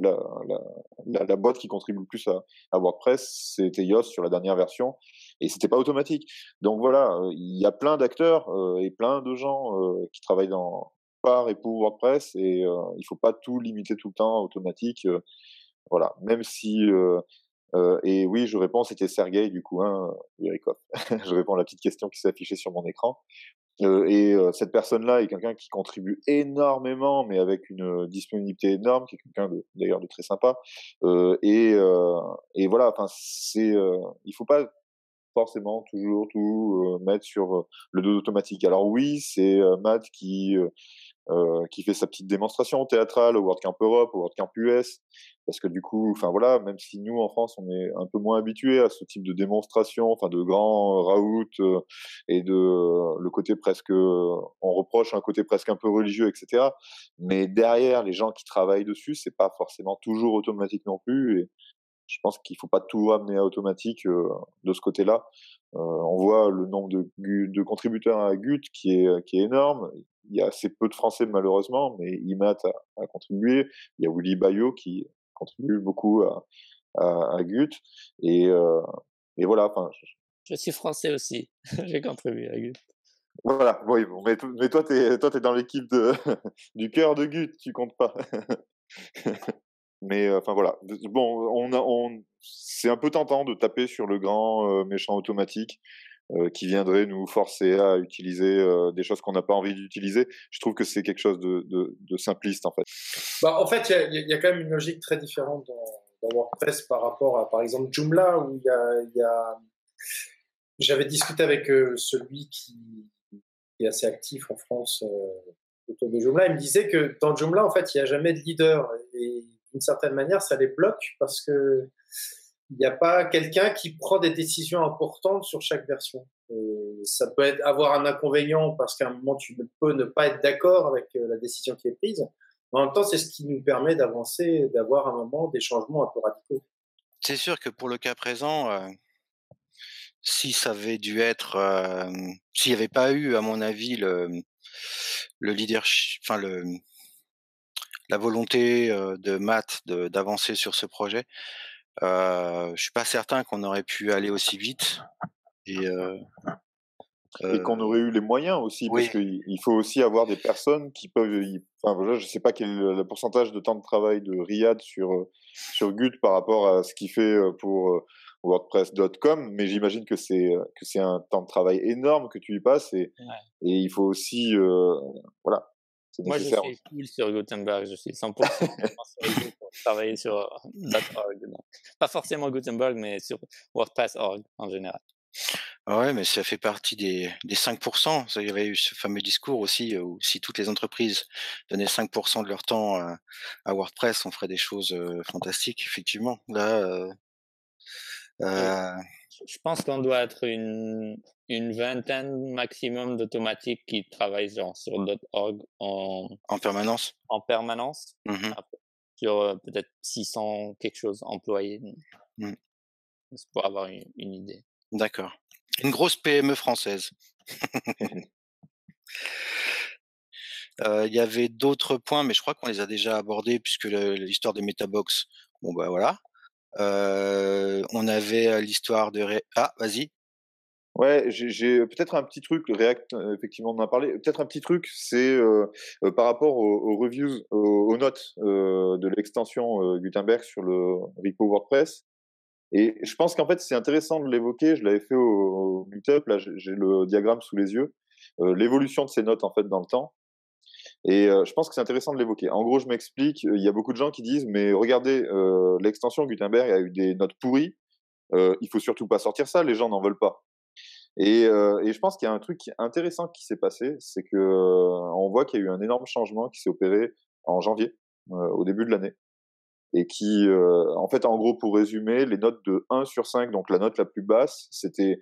la, boîte qui contribue le plus à, WordPress, c'était Yoast sur la dernière version, et c'était pas automatique. Donc voilà, il y a plein d'acteurs euh, et plein de gens qui travaillent dans par et pour WordPress, et il faut pas tout limiter tout le temps automatique. voilà, même si euh, et oui, je réponds, c'était Sergei, du coup, hein, je réponds à la petite question qui s'est affichée sur mon écran. Euh, et euh, cette personne-là est quelqu'un qui contribue énormément, mais avec une disponibilité énorme, qui est quelqu'un d'ailleurs de, très sympa. Euh, et, et voilà, enfin, c'est, il faut pas forcément toujours tout mettre sur le dos automatique. Alors oui, c'est Matt qui euh, qui fait sa petite démonstration théâtrale au World Camp Europe, au World Camp US, parce que du coup, enfin voilà, même si nous en France on est un peu moins habitués à ce type de démonstration, enfin de grands raouts euh, et de le côté presque, on reproche un côté presque un peu religieux, etc. Mais derrière les gens qui travaillent dessus, c'est pas forcément toujours automatique non plus. Et je pense qu'il faut pas tout ramener à automatique euh, de ce côté-là. Euh, on voit le nombre de, de, contributeurs à GUT qui est, qui est énorme. Il y a assez peu de Français malheureusement, mais IMAT a, a contribué. Il y a Willy Bayo qui contribue beaucoup à, à, à GUT. Et, euh, et voilà. Enfin, je... suis français aussi. J'ai contribué à GUT. Voilà, oui, bon, mais, mais toi, tu es, dans l'équipe du cœur de GUT, tu comptes pas. Mais euh, enfin voilà. Bon, c'est un peu tentant de taper sur le grand euh, méchant automatique euh, qui viendrait nous forcer à utiliser des choses qu'on n'a pas envie d'utiliser. Je trouve que c'est quelque chose de, simpliste en fait. Bah, en fait, il y, a quand même une logique très différente dans, WordPress par rapport à par exemple Joomla où il y a, j'avais discuté avec celui qui, est assez actif en France autour de Joomla. Il me disait que dans Joomla en fait il n'y a jamais de leader d'une certaine manière, ça les bloque parce que il n'y a pas quelqu'un qui prend des décisions importantes sur chaque version. ça peut être, avoir un inconvénient parce qu'à un moment, tu ne peux ne pas être d'accord avec euh, la décision qui est prise. Mais en même temps, c'est ce qui nous permet d'avancer, d'avoir un moment des changements un peu radicaux. C'est sûr que pour le cas présent, euh, si ça avait dû être, euh, s'il n'y avait pas eu, à mon avis, le, le leadership, enfin le, la volonté de Matt d'avancer sur ce projet. Euh, je suis pas certain qu'on aurait pu aller aussi vite. Et, euh, et qu'on aurait eu les moyens aussi, parce qu'il faut aussi avoir des personnes qui peuvent. Enfin, voilà, je sais pas quel est le pourcentage de temps de travail de Riyad sur sur Gut par rapport à ce qu'il fait pour WordPress.com, mais j'imagine que c'est que c'est un temps de travail énorme que tu y passes et, et il faut aussi voilà moi, je suis full sur Gutenberg. Je suis 100% sur pour travailler sur .org. Pas forcément Gutenberg, mais sur WordPress.org en général. Ouais, mais ça fait partie des, des 5%. Il y avait eu ce fameux discours aussi où si toutes les entreprises donnaient 5% de leur temps à, à, WordPress, on ferait des choses euh, fantastiques, effectivement. Là, euh, euh, je pense qu'on doit être une, une vingtaine maximum d'automatiques qui travaillent genre, sur .org en, en permanence? En permanence. Mmh sur euh, peut-être 600 quelque chose employés. Mmh. Pour avoir une, une idée. D'accord. Une grosse PME française. Euh, il y avait d'autres points, mais je crois qu'on les a déjà abordés puisque l'histoire des Metabox, bon bah voilà. Euh, on avait l'histoire de... Ah, vas-y. Ouais, j'ai peut-être un petit truc, React, euh, effectivement, on en a parlé. Peut-être un petit truc, c'est euh, euh, par rapport aux, reviews, aux, notes de l'extension Gutenberg sur le repo WordPress. Et je pense qu'en fait, c'est intéressant de l'évoquer. Je l'avais fait au, au Meetup, là, j'ai le diagramme sous les yeux. L'évolution de ces notes, en fait, dans le temps. Et je pense que c'est intéressant de l'évoquer. En gros, je m'explique. Il y a beaucoup de gens qui disent, mais regardez, l'extension Gutenberg a eu des notes pourries. il faut surtout pas sortir ça. Les gens n'en veulent pas. Et, euh, je pense qu'il y a un truc intéressant qui s'est passé, c'est que euh, on voit qu'il y a eu un énorme changement qui s'est opéré en janvier, euh, au début de l'année, et qui, euh, en fait, en gros, pour résumer, les notes de 1 sur 5, donc la note la plus basse, c'était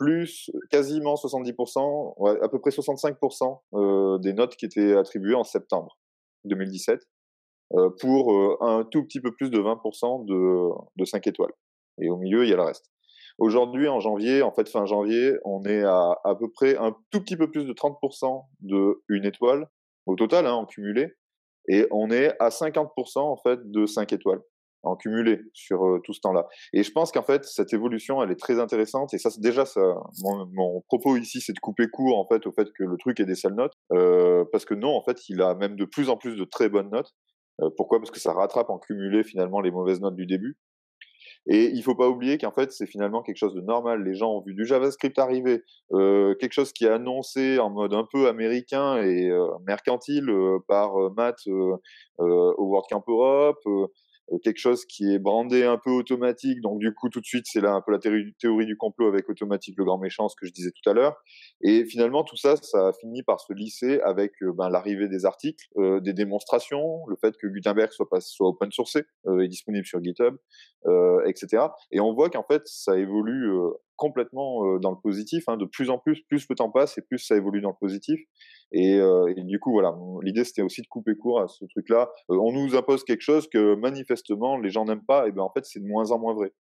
plus quasiment 70%, ouais, à peu près 65% euh, des notes qui étaient attribuées en septembre 2017, pour un tout petit peu plus de 20% de, de 5 étoiles. Et au milieu, il y a le reste. Aujourd'hui, en janvier, en fait fin janvier, on est à à peu près un tout petit peu plus de 30% de une étoile au total, hein, en cumulé, et on est à 50% en fait de 5 étoiles en cumulé sur euh, tout ce temps-là. Et je pense qu'en fait cette évolution, elle est très intéressante. Et ça, déjà, mon, propos ici, c'est de couper court en fait au fait que le truc ait des sales notes, euh, parce que non, en fait, il a même de plus en plus de très bonnes notes. Euh, pourquoi? Parce que ça rattrape en cumulé finalement les mauvaises notes du début. Et il faut pas oublier qu'en fait, c'est finalement quelque chose de normal. Les gens ont vu du JavaScript arriver, quelque chose qui est annoncé en mode un peu américain et mercantile par Matt au WordCamp Europe, quelque chose qui est brandé un peu automatique. Donc du coup, tout de suite, c'est là un peu la théorie du complot avec automatique le grand méchant, ce que je disais tout à l'heure. Et finalement, tout ça, ça a fini par se lisser avec euh, ben, l'arrivée des articles, euh, des démonstrations, le fait que Gutenberg soit, pas, soit open sourcé et disponible sur GitHub, etc. Et on voit qu'en fait, ça évolue complètement dans le positif. Hein, de plus en plus, plus le temps passe et plus ça évolue dans le positif. Et, euh, et, du coup, voilà, l'idée c'était aussi de couper court à ce truc-là. Euh, on nous impose quelque chose que manifestement les gens n'aiment pas, et ben en fait c'est de moins en moins vrai.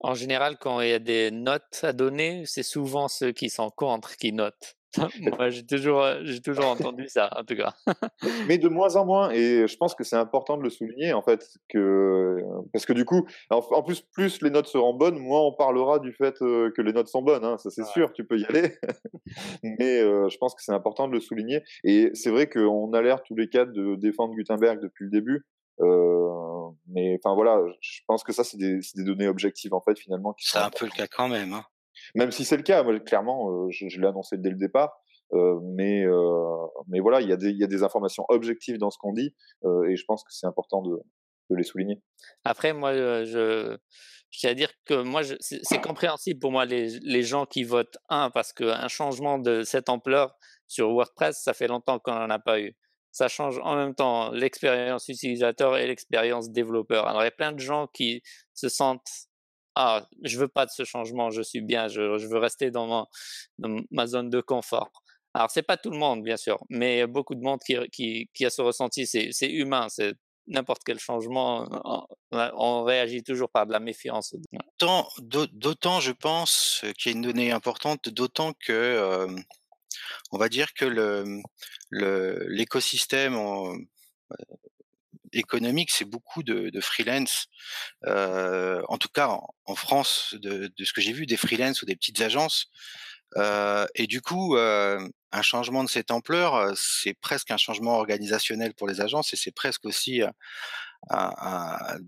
En général, quand il y a des notes à donner, c'est souvent ceux qui sont contre qui notent. Moi, j'ai toujours, euh, j'ai toujours entendu ça, en tout cas. Mais de moins en moins, et je pense que c'est important de le souligner, en fait, que parce que du coup, en plus, plus les notes seront bonnes, moins on parlera du fait euh, que les notes sont bonnes. Hein, ça, c'est sûr, tu peux y aller. Mais euh, je pense que c'est important de le souligner. Et c'est vrai qu'on a l'air tous les quatre de défendre Gutenberg depuis le début. Euh, mais enfin voilà, je pense que ça c'est des, des, données objectives en fait finalement. C'est un peu le cas quand même. Hein. Même si c'est le cas, moi, clairement, euh, je, l'ai annoncé dès le départ. Euh, mais euh, mais voilà, il y a des il y a des informations objectives dans ce qu'on dit et je pense que c'est important de de les souligner. Après, moi, je je tiens à dire que moi, c'est compréhensible pour moi les, les gens qui votent un parce qu'un changement de cette ampleur sur WordPress, ça fait longtemps qu'on n'en a pas eu. Ça change en même temps l'expérience utilisateur et l'expérience développeur. Alors, il y a plein de gens qui se sentent ah, je veux pas de ce changement, je suis bien, je, veux rester dans ma, zone de confort. Alors c'est pas tout le monde bien sûr, mais beaucoup de monde qui, a ce ressenti, c'est humain, c'est n'importe quel changement, on, réagit toujours par de la méfiance. D'autant, je pense, qu'il y a une donnée importante, d'autant que euh, on va dire que l'écosystème économique, c'est beaucoup de, de freelance. Euh, en tout cas, en, France, de, ce que j'ai vu, des freelance ou des petites agences. Euh, et du coup, euh, un changement de cette ampleur, c'est presque un changement organisationnel pour les agences et c'est presque aussi un,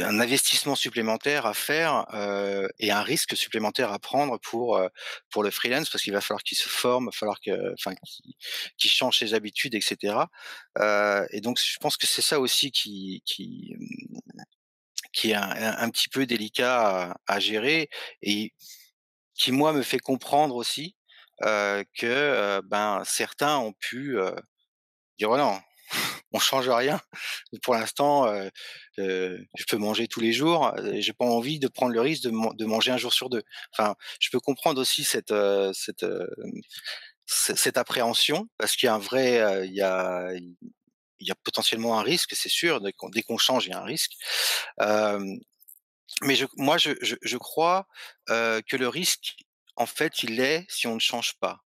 un investissement supplémentaire à faire euh, et un risque supplémentaire à prendre pour euh, pour le freelance parce qu'il va falloir qu'il se forme, falloir que enfin qu'il change ses habitudes, etc. Euh, et donc je pense que c'est ça aussi qui qui qui est un, un petit peu délicat à, gérer et qui moi me fait comprendre aussi que ben certains ont pu dire oh non on change rien. Pour l'instant, euh, euh, je peux manger tous les jours. J'ai pas envie de prendre le risque de, manger un jour sur deux. Enfin, je peux comprendre aussi cette euh, euh, appréhension parce qu'il y a un vrai, euh, il y a potentiellement un risque, c'est sûr. Dès qu'on qu change, il y a un risque. mais moi, je crois que le risque, en fait, il est si on ne change pas.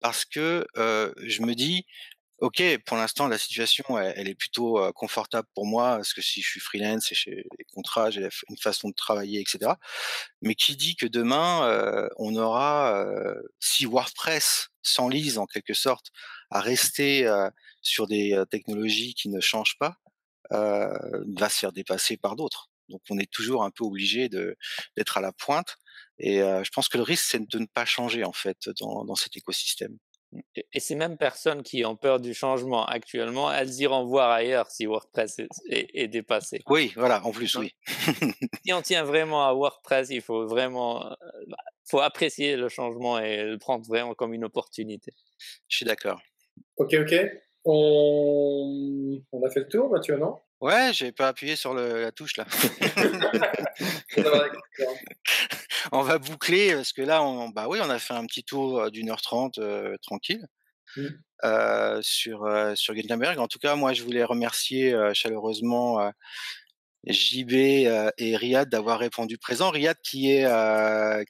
parce que je me dis, ok, pour l'instant, la situation, elle, est plutôt confortable pour moi, parce que si je suis freelance et j'ai les contrats, j'ai une façon de travailler, etc. Mais qui dit que demain, on aura, si WordPress s'enlise en quelque sorte à rester sur des technologies qui ne changent pas, va se faire dépasser par d'autres. Donc on est toujours un peu obligé d'être à la pointe. Et je pense que le risque, c'est de ne pas changer en fait dans cet écosystème. Et ces mêmes personnes qui ont peur du changement actuellement, elles iront voir ailleurs si WordPress est, dépassé. Oui, voilà, en plus, oui. si on tient vraiment à WordPress, il faut vraiment euh, bah, faut apprécier le changement et le prendre vraiment comme une opportunité. Je suis d'accord. Ok, ok. On... on a fait le tour, Mathieu, non? Ouais, j'ai pas appuyé sur la touche là. on va boucler parce que là, on, bah oui, on a fait un petit tour d'une heure trente tranquille mmh. sur sur Gutenberg. En tout cas, moi, je voulais remercier chaleureusement JB et Riyad d'avoir répondu présent. Riyad qui est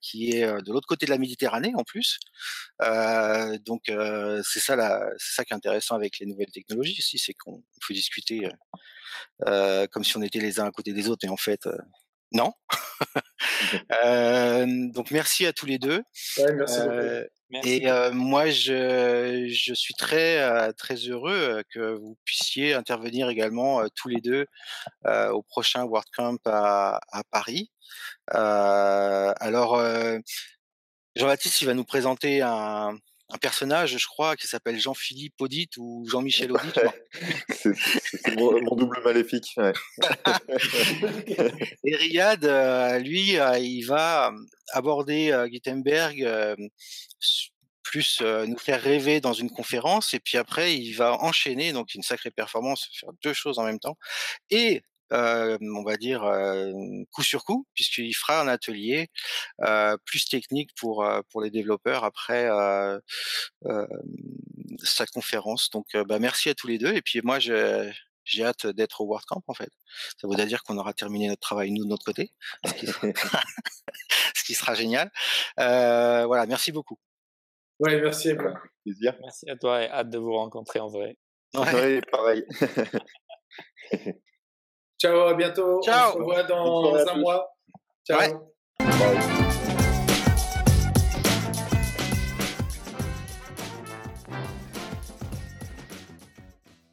qui est de l'autre côté de la Méditerranée en plus. donc c'est ça c'est ça qui est intéressant avec les nouvelles technologies aussi, c'est qu'on peut discuter comme si on était les uns à côté des autres et en fait non. donc merci à tous les deux. merci et moi, je, je, suis très très heureux que vous puissiez intervenir également tous les deux au prochain WordCamp à, à Paris. alors, Jean-Baptiste, il va nous présenter un, un personnage, je crois, qui s'appelle Jean-Philippe Audit ou Jean-Michel Audit. c'est mon, double maléfique. Et Riyad, euh, lui, euh, il va euh, aborder Gutenberg, plus nous faire rêver dans une conférence, et puis après, il va enchaîner, donc une sacrée performance, faire deux choses en même temps, et on va dire coup sur coup, puisqu'il fera un atelier plus technique pour pour les développeurs après sa conférence. Donc, bah, merci à tous les deux. Et puis moi, j'ai hâte d'être au WordCamp en fait. Ça voudrait dire qu'on aura terminé notre travail nous de notre côté, ce qui, ce qui sera génial. voilà, merci beaucoup. Oui, merci. Merci à toi et hâte de vous rencontrer en vrai. Oui, pareil. Ciao, à bientôt. Ciao. On se revoit dans un mois. Ciao.